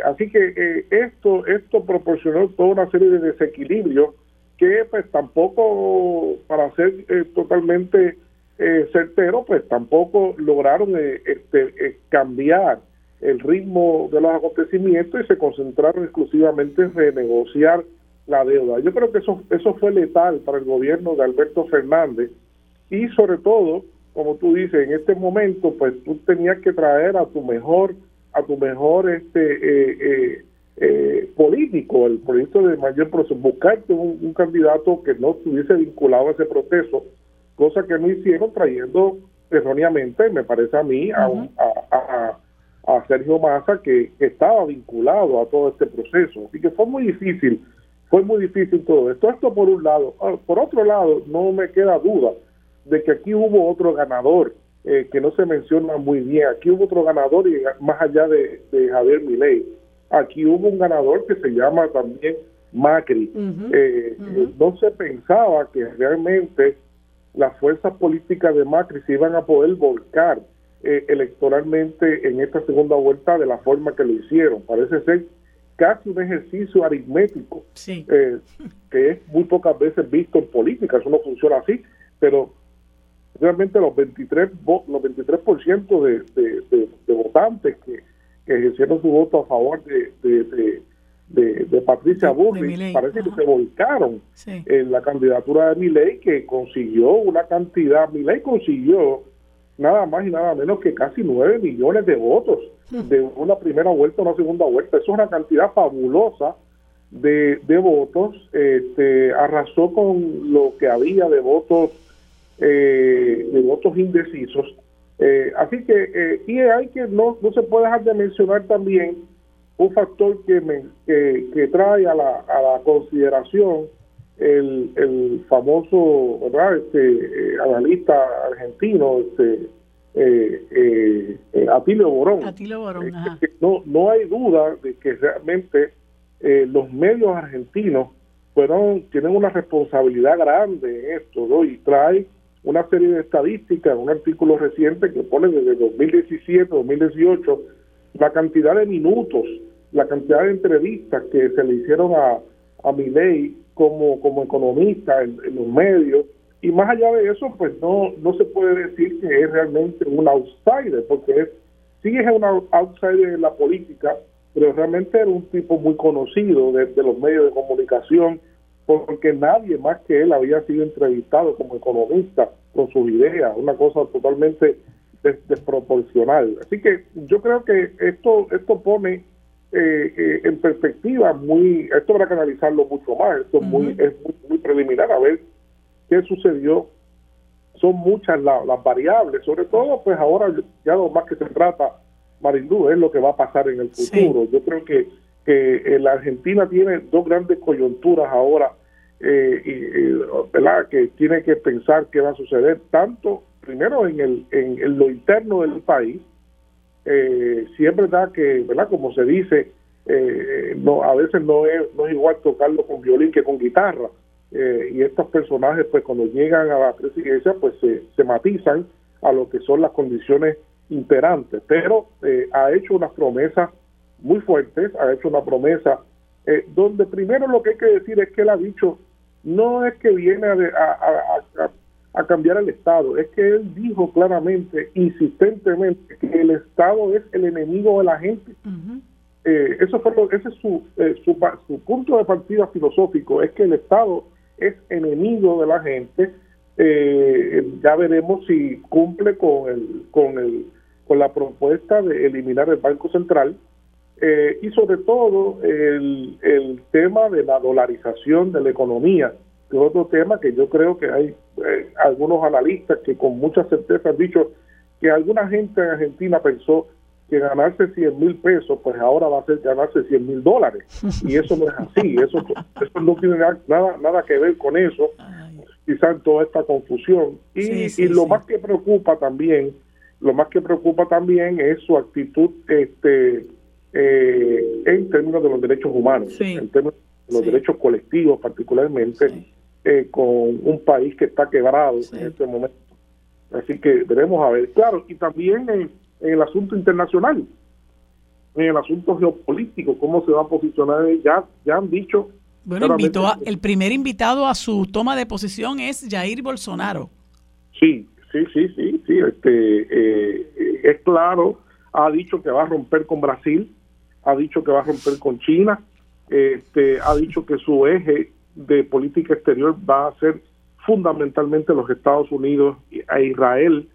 Speaker 6: así que esto, esto proporcionó toda una serie de desequilibrios que pues tampoco, para ser eh, totalmente eh, certero, pues tampoco lograron eh, este, cambiar el ritmo de los acontecimientos y se concentraron exclusivamente en renegociar la deuda. Yo creo que eso, eso fue letal para el gobierno de Alberto Fernández y sobre todo, como tú dices, en este momento, pues tú tenías que traer a tu mejor, a tu mejor este eh, político, el proyecto de mayor proceso, buscarte un, candidato que no estuviese vinculado a ese proceso, cosa que no hicieron trayendo erróneamente, me parece a mí, a, a, a, Sergio Massa, que, estaba vinculado a todo este proceso. Así que fue muy difícil, fue muy difícil todo esto. Esto por un lado. Ah, por otro lado, no me queda duda de que aquí hubo otro ganador eh, que no se menciona muy bien. Aquí hubo otro ganador y más allá de, de Javier Milei aquí hubo un ganador que se llama también Macri. Eh, eh, no se pensaba que realmente las fuerzas políticas de Macri se iban a poder volcar eh, electoralmente en esta segunda vuelta de la forma que lo hicieron. Parece ser casi un ejercicio aritmético que es muy pocas veces visto en política, eso no funciona así, pero realmente los 23 los 23% de, de, de votantes que que ejercieron su voto a favor de, de, de, Patricia Burri, parece que se volcaron en la candidatura de Milei, que consiguió una cantidad, Milei consiguió nada más y nada menos que casi 9 millones de votos hmm. de una primera vuelta a una segunda vuelta. Eso es una cantidad fabulosa de, de votos, este, arrasó con lo que había de votos eh, de votos indecisos. Eh, así que eh, y hay que no, no se puede dejar de mencionar también un factor que, me, que, trae a la, a la consideración el, el famoso ¿verdad? Este, analista argentino este Atilio Borón,
Speaker 3: Atilio Borón
Speaker 6: no, no hay duda de que realmente los medios argentinos fueron tienen una responsabilidad grande en esto ¿no? y trae una serie de estadísticas, un artículo reciente que pone desde 2017, 2018, la cantidad de minutos, la cantidad de entrevistas que se le hicieron a, a Milei como, como economista en, los medios, y más allá de eso, pues no, no se puede decir que es realmente un outsider, porque es, sí es un outsider en la política, pero realmente era un tipo muy conocido de los medios de comunicación, porque nadie más que él había sido entrevistado como economista con sus ideas, una cosa totalmente desproporcional. Así que yo creo que esto esto pone eh, eh, en perspectiva muy, esto habrá que analizarlo mucho más, esto es, muy, es muy, preliminar a ver qué sucedió. Son muchas las variables, sobre todo pues ahora ya lo más que se trata, Marindú, es lo que va a pasar en el futuro. Yo creo que, que la Argentina tiene dos grandes coyunturas ahora eh, y, ¿verdad? que tiene que pensar qué va a suceder tanto primero en, el, en, lo interno del país eh, si es verdad que verdad como se dice eh, no a veces no es no es igual tocarlo con violín que con guitarra. Eh, y estos personajes pues cuando llegan a la presidencia pues se, se matizan a lo que son las condiciones imperantes. Pero ha hecho unas promesas muy fuertes ha hecho una promesa donde primero lo que hay que decir es que él ha dicho no es que viene a, a, cambiar el Estado, es que él dijo claramente, insistentemente, que el Estado es el enemigo de la gente. Eh, eso fue ese es su, eh, su, su, punto de partida filosófico, es que el Estado es enemigo de la gente. Eh, ya veremos si cumple con el, con el con la propuesta de eliminar el Banco Central, eh, y sobre todo el, el, tema de la dolarización de la economía, que es otro tema que yo creo que hay eh, algunos analistas que con mucha certeza han dicho que alguna gente en Argentina pensó que ganarse 100 mil pesos, pues ahora va a ser ganarse 100 mil dólares. Y eso no es así, eso, eso no tiene nada, nada que ver con eso, quizás toda esta confusión. Y, y lo más que preocupa también, lo más que preocupa también es su actitud este eh, en términos de los derechos humanos, en términos de los derechos colectivos particularmente, eh, con un país que está quebrado en este momento. Así que veremos a ver. Claro, y también en, el asunto internacional, en el asunto geopolítico, cómo se va a posicionar. Ya, ya han dicho.
Speaker 3: Bueno, invitó el primer invitado a su toma de posición es Jair Bolsonaro.
Speaker 6: Sí, sí, sí, sí, sí. Este, eh, es claro, ha dicho que va a romper con Brasil, ha dicho que va a romper con China, este, ha dicho que su eje de política exterior va a ser fundamentalmente los Estados Unidos e Israel.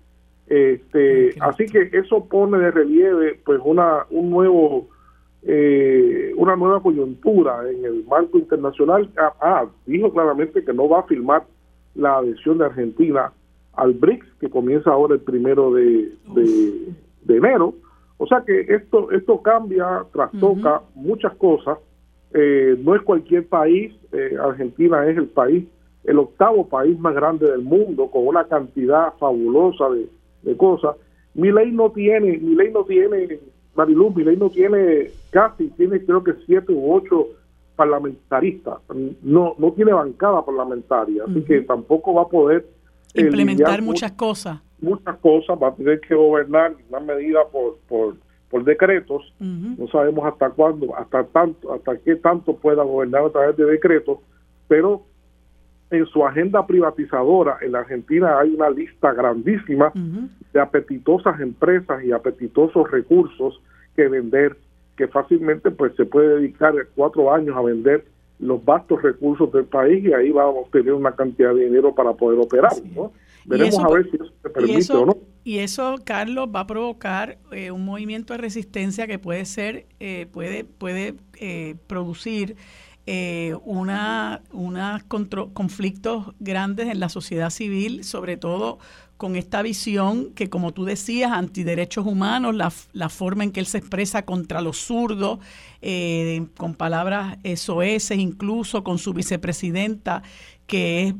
Speaker 6: Este, así que eso pone de relieve pues una un nuevo eh, una nueva coyuntura en el marco internacional. Ah, ah, dijo claramente que no va a firmar la adhesión de Argentina al BRICS que comienza ahora el primero de, de enero o sea que esto, esto cambia, trastoca muchas cosas. Eh, no es cualquier país, eh, Argentina es el país, el octavo país más grande del mundo, con una cantidad fabulosa de, de cosas. Mi ley no tiene, mi ley no tiene, Mariluz, mi ley no tiene casi, tiene creo que siete u ocho parlamentaristas, no, no tiene bancada parlamentaria, así que tampoco va a poder
Speaker 3: implementar muchas cosas.
Speaker 6: muchas cosas, va a tener que gobernar en una medida por, por, por decretos, no sabemos hasta cuándo, hasta tanto, hasta qué tanto pueda gobernar a través de decretos, pero en su agenda privatizadora en la Argentina hay una lista grandísima de apetitosas empresas y apetitosos recursos que vender, que fácilmente pues se puede dedicar cuatro años a vender los vastos recursos del país y ahí vamos a tener una cantidad de dinero para poder operar, ¿no? Veremos a ver si eso se permite o no.
Speaker 3: Y eso, Carlos, va a provocar eh, un movimiento de resistencia que puede ser, eh, puede, puede eh, producir eh, una, conflictos grandes en la sociedad civil, sobre todo con esta visión que, como tú decías, antiderechos humanos, la, la forma en que él se expresa contra los zurdos, eh, con palabras SOS, incluso con su vicepresidenta, que,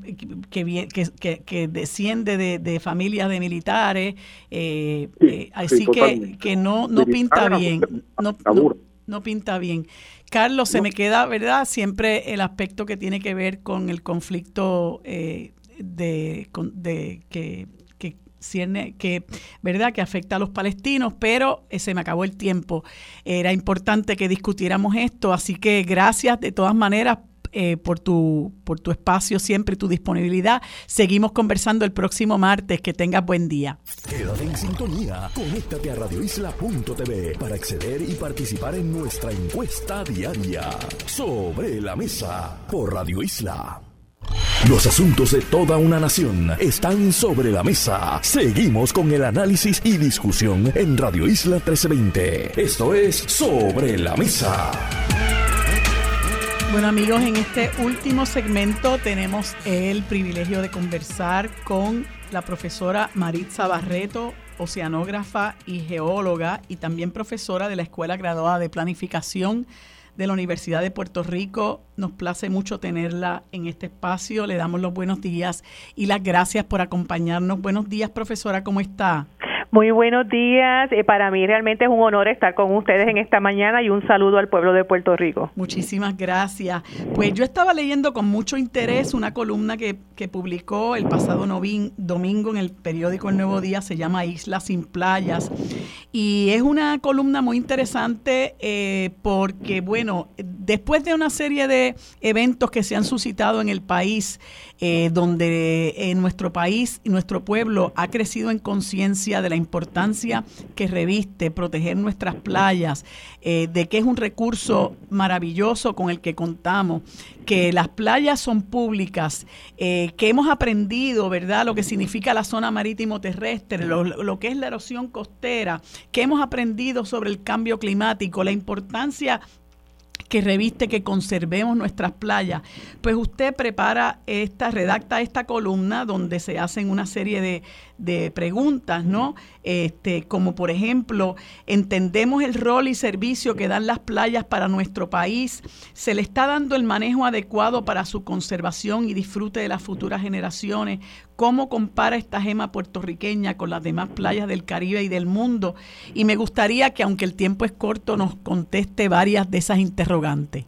Speaker 3: es, que, que, desciende de, familias de militares. Eh, eh, así que, que no, no pinta bien. No, no, pinta bien. Carlos, se me queda, ¿verdad? Siempre el aspecto que tiene que ver con el conflicto de, de que que, ¿verdad? que afecta a los palestinos, pero eh, se me acabó el tiempo. Era importante que discutiéramos esto, así que gracias de todas maneras eh, por, tu, por tu espacio siempre tu disponibilidad. Seguimos conversando el próximo martes. Que tengas buen día.
Speaker 2: Quédate en sintonía. Conéctate a radioisla.tv para acceder y participar en nuestra encuesta diaria sobre la mesa por Radio Isla. Los asuntos de toda una nación están sobre la mesa. Seguimos con el análisis y discusión en Radio Isla 1320. Esto es Sobre la Mesa.
Speaker 3: Bueno amigos, en este último segmento tenemos el privilegio de conversar con la profesora Maritza Barreto, oceanógrafa y geóloga y también profesora de la Escuela Graduada de Planificación de la Universidad de Puerto Rico. Nos place mucho tenerla en este espacio. Le damos los buenos días y las gracias por acompañarnos. Buenos días, profesora, ¿cómo está?
Speaker 7: Muy buenos días. Eh, para mí realmente es un honor estar con ustedes en esta mañana y un saludo al pueblo de Puerto Rico.
Speaker 3: Muchísimas gracias. Pues yo estaba leyendo con mucho interés una columna que, que publicó el pasado domingo en el periódico El Nuevo Día, se llama Islas sin Playas. Y es una columna muy interesante eh, porque, bueno, después de una serie de eventos que se han suscitado en el país, eh, donde en nuestro país y nuestro pueblo ha crecido en conciencia de la importancia que reviste proteger nuestras playas, eh, de que es un recurso maravilloso con el que contamos, que las playas son públicas, eh, que hemos aprendido, ¿verdad?, lo que significa la zona marítimo terrestre, lo, lo que es la erosión costera, que hemos aprendido sobre el cambio climático, la importancia que reviste que conservemos nuestras playas, pues usted prepara esta, redacta esta columna donde se hacen una serie de, de preguntas, ¿no? Este, como por ejemplo, entendemos el rol y servicio que dan las playas para nuestro país, se le está dando el manejo adecuado para su conservación y disfrute de las futuras generaciones, cómo compara esta gema puertorriqueña con las demás playas del Caribe y del mundo. Y me gustaría que, aunque el tiempo es corto, nos conteste varias de esas interrogantes.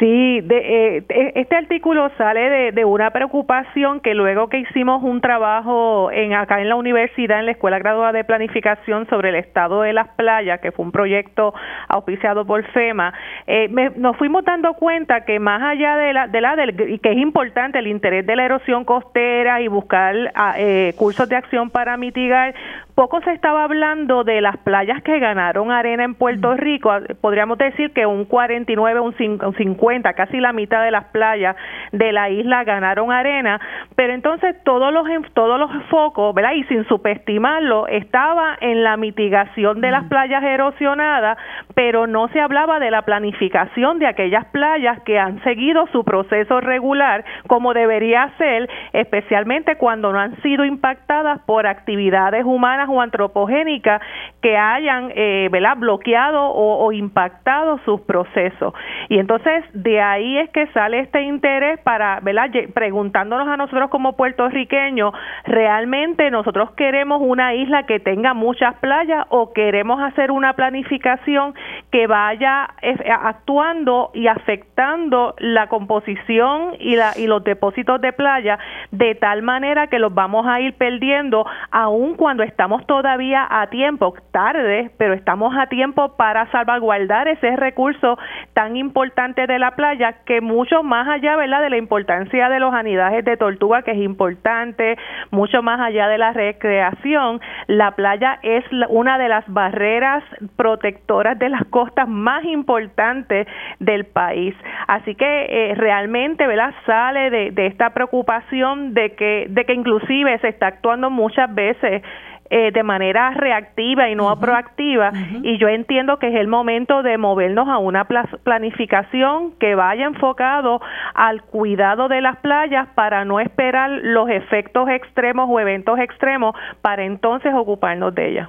Speaker 7: Sí, de, eh, este artículo sale de, una preocupación que luego que hicimos un trabajo en acá en la universidad, en la Escuela Graduada de Planificación sobre el estado de las playas, que fue un proyecto auspiciado por FEMA, eh, nos fuimos dando cuenta que más allá de la, de la del, y que es importante el interés de la erosión costera y buscar ah, eh, cursos de acción para mitigar, poco se estaba hablando de las playas que ganaron arena en Puerto mm. Rico. Podríamos decir que un 49, un 50, casi la mitad de las playas de la isla ganaron arena, pero entonces todos los todos los focos, ¿verdad? Y sin subestimarlo, estaba en la mitigación de las mm. playas erosionadas, pero no se hablaba de la planificación de aquellas playas que han seguido su proceso regular como debería ser, especialmente cuando no han sido impactadas por actividades humanas o antropogénicas que hayan eh, bloqueado o, impactado sus procesos. Y entonces de ahí es que sale este interés para, ¿verdad? preguntándonos a nosotros como puertorriqueños, ¿realmente nosotros queremos una isla que tenga muchas playas o queremos hacer una planificación que vaya eh, actuando y afectando la composición y, la, y los depósitos de playa de tal manera que los vamos a ir perdiendo aun cuando estamos todavía a tiempo, tarde, pero estamos a tiempo para salvaguardar ese recurso tan importante de la playa que mucho más allá, ¿verdad?, de la importancia de los anidajes de tortuga, que es importante, mucho más allá de la recreación, la playa es una de las barreras protectoras de las costas más importantes del país. Así que eh, realmente, ¿verdad?, sale de, de esta preocupación de que, de que inclusive se está actuando muchas veces eh, de manera reactiva y no proactiva y yo entiendo que es el momento de movernos a una planificación que vaya enfocado al cuidado de las playas para no esperar los efectos extremos o eventos extremos para entonces ocuparnos de ellas.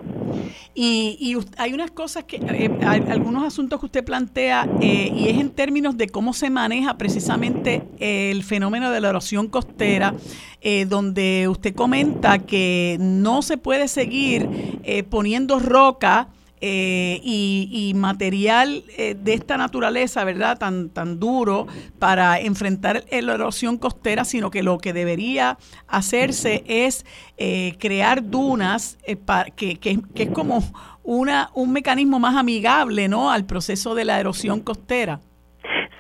Speaker 3: Y, hay unas cosas que, eh, hay algunos asuntos que usted plantea eh, y es en términos de cómo se maneja precisamente el fenómeno de la erosión costera eh, donde usted comenta que no se puede seguir eh, poniendo roca eh, y, material de esta naturaleza, ¿verdad? Tan, tan duro para enfrentar la erosión costera, sino que lo que debería hacerse es crear dunas que, que, que, es como una, un mecanismo más amigable, ¿no? Al proceso de la erosión costera.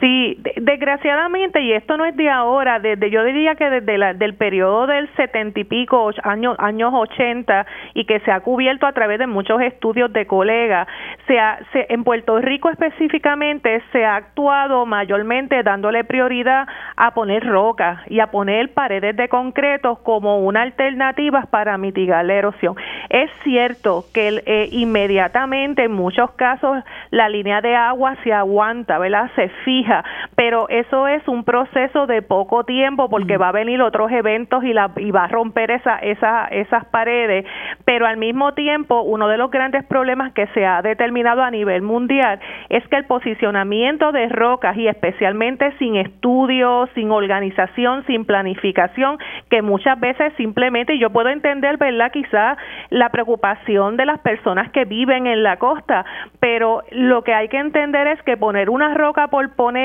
Speaker 7: Sí, desgraciadamente, y esto no es de ahora, desde yo diría que desde la, del periodo del setenta y pico, años, años 80, y que se ha cubierto a través de muchos estudios de colegas, se se, en Puerto Rico específicamente se ha actuado mayormente dándole prioridad a poner rocas y a poner paredes de concreto como una alternativa para mitigar la erosión. Es cierto que eh, inmediatamente en muchos casos la línea de agua se aguanta, ¿verdad? Se fija pero eso es un proceso de poco tiempo porque va a venir otros eventos y, la, y va a romper esa, esa, esas paredes, pero al mismo tiempo uno de los grandes problemas que se ha determinado a nivel mundial es que el posicionamiento de rocas y especialmente sin estudios, sin organización, sin planificación, que muchas veces simplemente yo puedo entender, ¿verdad? Quizá la preocupación de las personas que viven en la costa, pero lo que hay que entender es que poner una roca por poner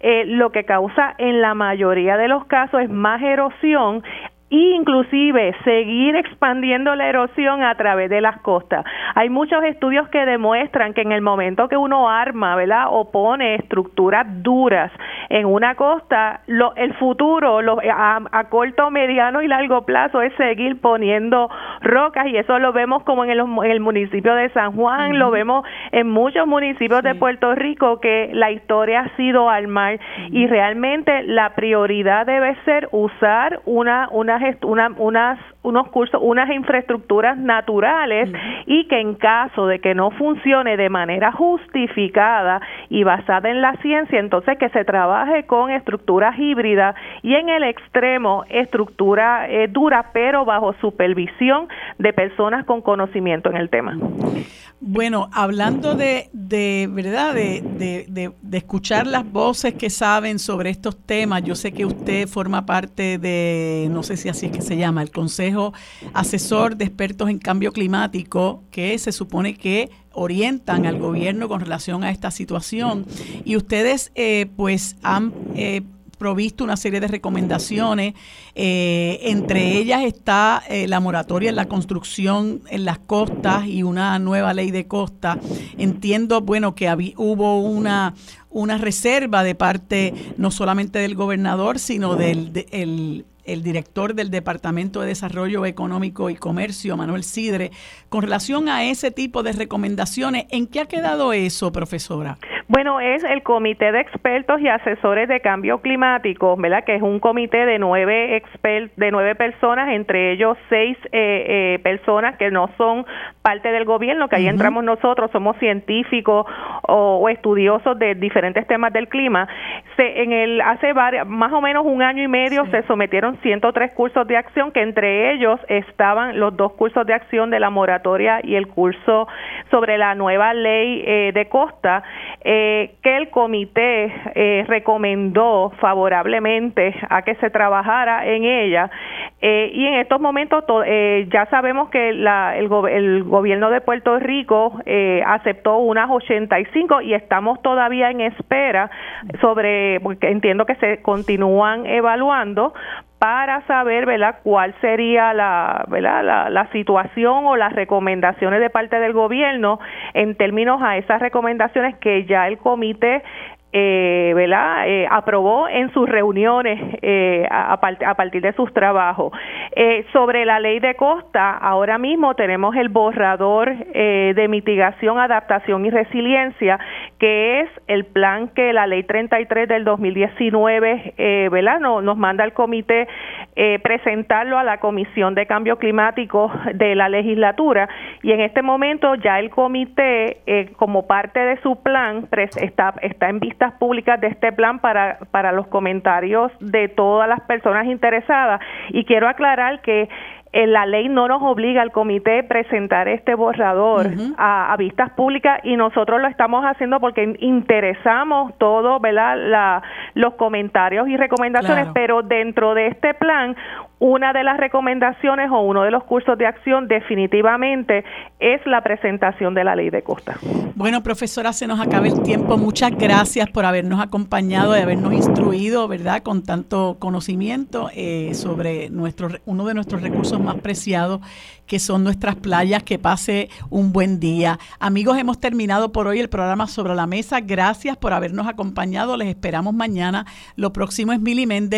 Speaker 7: eh, lo que causa en la mayoría de los casos es más erosión inclusive seguir expandiendo la erosión a través de las costas. Hay muchos estudios que demuestran que en el momento que uno arma, ¿verdad? o pone estructuras duras en una costa, lo, el futuro lo, a, corto, mediano y largo plazo es seguir poniendo rocas y eso lo vemos como en el, en el municipio de San Juan, lo vemos en muchos municipios de Puerto Rico que la historia ha sido al mar y realmente la prioridad debe ser usar una una unas, unas, unos cursos, unas infraestructuras naturales y que en caso de que no funcione de manera justificada y basada en la ciencia, entonces que se trabaje con estructuras híbridas y en el extremo estructura eh, dura pero bajo supervisión de personas con conocimiento en el tema.
Speaker 3: Bueno, hablando de, de verdad, de, de, de, escuchar las voces que saben sobre estos temas, yo sé que usted forma parte de, no sé si así es que se llama, el Consejo Asesor de Expertos en Cambio Climático, que se supone que orientan al gobierno con relación a esta situación. Y ustedes, eh, pues, han eh, provisto una serie de recomendaciones. Eh, entre ellas está eh, la moratoria en la construcción en las costas y una nueva ley de costa. Entiendo, bueno, que hubo una una reserva de parte no solamente del gobernador, sino del el director del Departamento de Desarrollo Económico y Comercio, Manuel Sidre, con relación a ese tipo de recomendaciones. ¿En qué ha quedado eso, profesora?
Speaker 7: Bueno, es el Comité de Expertos y Asesores de Cambio Climático, ¿verdad? Que es un comité de nueve expert, de nueve personas, entre ellos seis eh, eh, personas que no son parte del gobierno, que ahí entramos nosotros, somos científicos o, estudiosos de diferentes temas del clima. Se, en el hace más o menos un año y medio se sometieron 103 cursos de acción, que entre ellos estaban los dos cursos de acción de la moratoria y el curso sobre la nueva ley eh, de costa, eh, que el comité eh, recomendó favorablemente a que se trabajara en ella. y en estos momentos ya sabemos que la, el, el, gobierno de Puerto Rico aceptó unas 85 y estamos todavía en espera sobre, porque entiendo que se continúan evaluando para saber ¿verdad? cuál sería la, ¿verdad? La, situación o las recomendaciones de parte del gobierno en términos a esas recomendaciones que ya el comité eh, ¿verdad? Eh, aprobó en sus reuniones eh, a, partir de sus trabajos. Eh, sobre la ley de costa, ahora mismo tenemos el borrador de mitigación, adaptación y resiliencia, que es el plan que la ley 33 del 2019, eh, ¿verdad? No, nos manda al comité presentarlo a la Comisión de Cambio Climático de la legislatura y en este momento ya el comité, como parte de su plan, está en vista públicas de este plan para, para los comentarios de todas las personas interesadas. Y quiero aclarar que eh, la ley no nos obliga al comité a presentar este borrador a, vistas públicas y nosotros lo estamos haciendo porque interesamos todo, ¿verdad? La, los comentarios y recomendaciones, pero dentro de este plan una de las recomendaciones o uno de los cursos de acción definitivamente es la presentación de la ley de costa.
Speaker 3: Bueno, profesora, se nos acaba el tiempo. Muchas gracias por habernos acompañado y habernos instruido, ¿verdad?, con tanto conocimiento eh, sobre nuestro, uno de nuestros recursos más preciados, que son nuestras playas. Que pase un buen día. Amigos, hemos terminado por hoy el programa Sobre la Mesa. Gracias por habernos acompañado. Les esperamos mañana. Lo próximo es Mili Méndez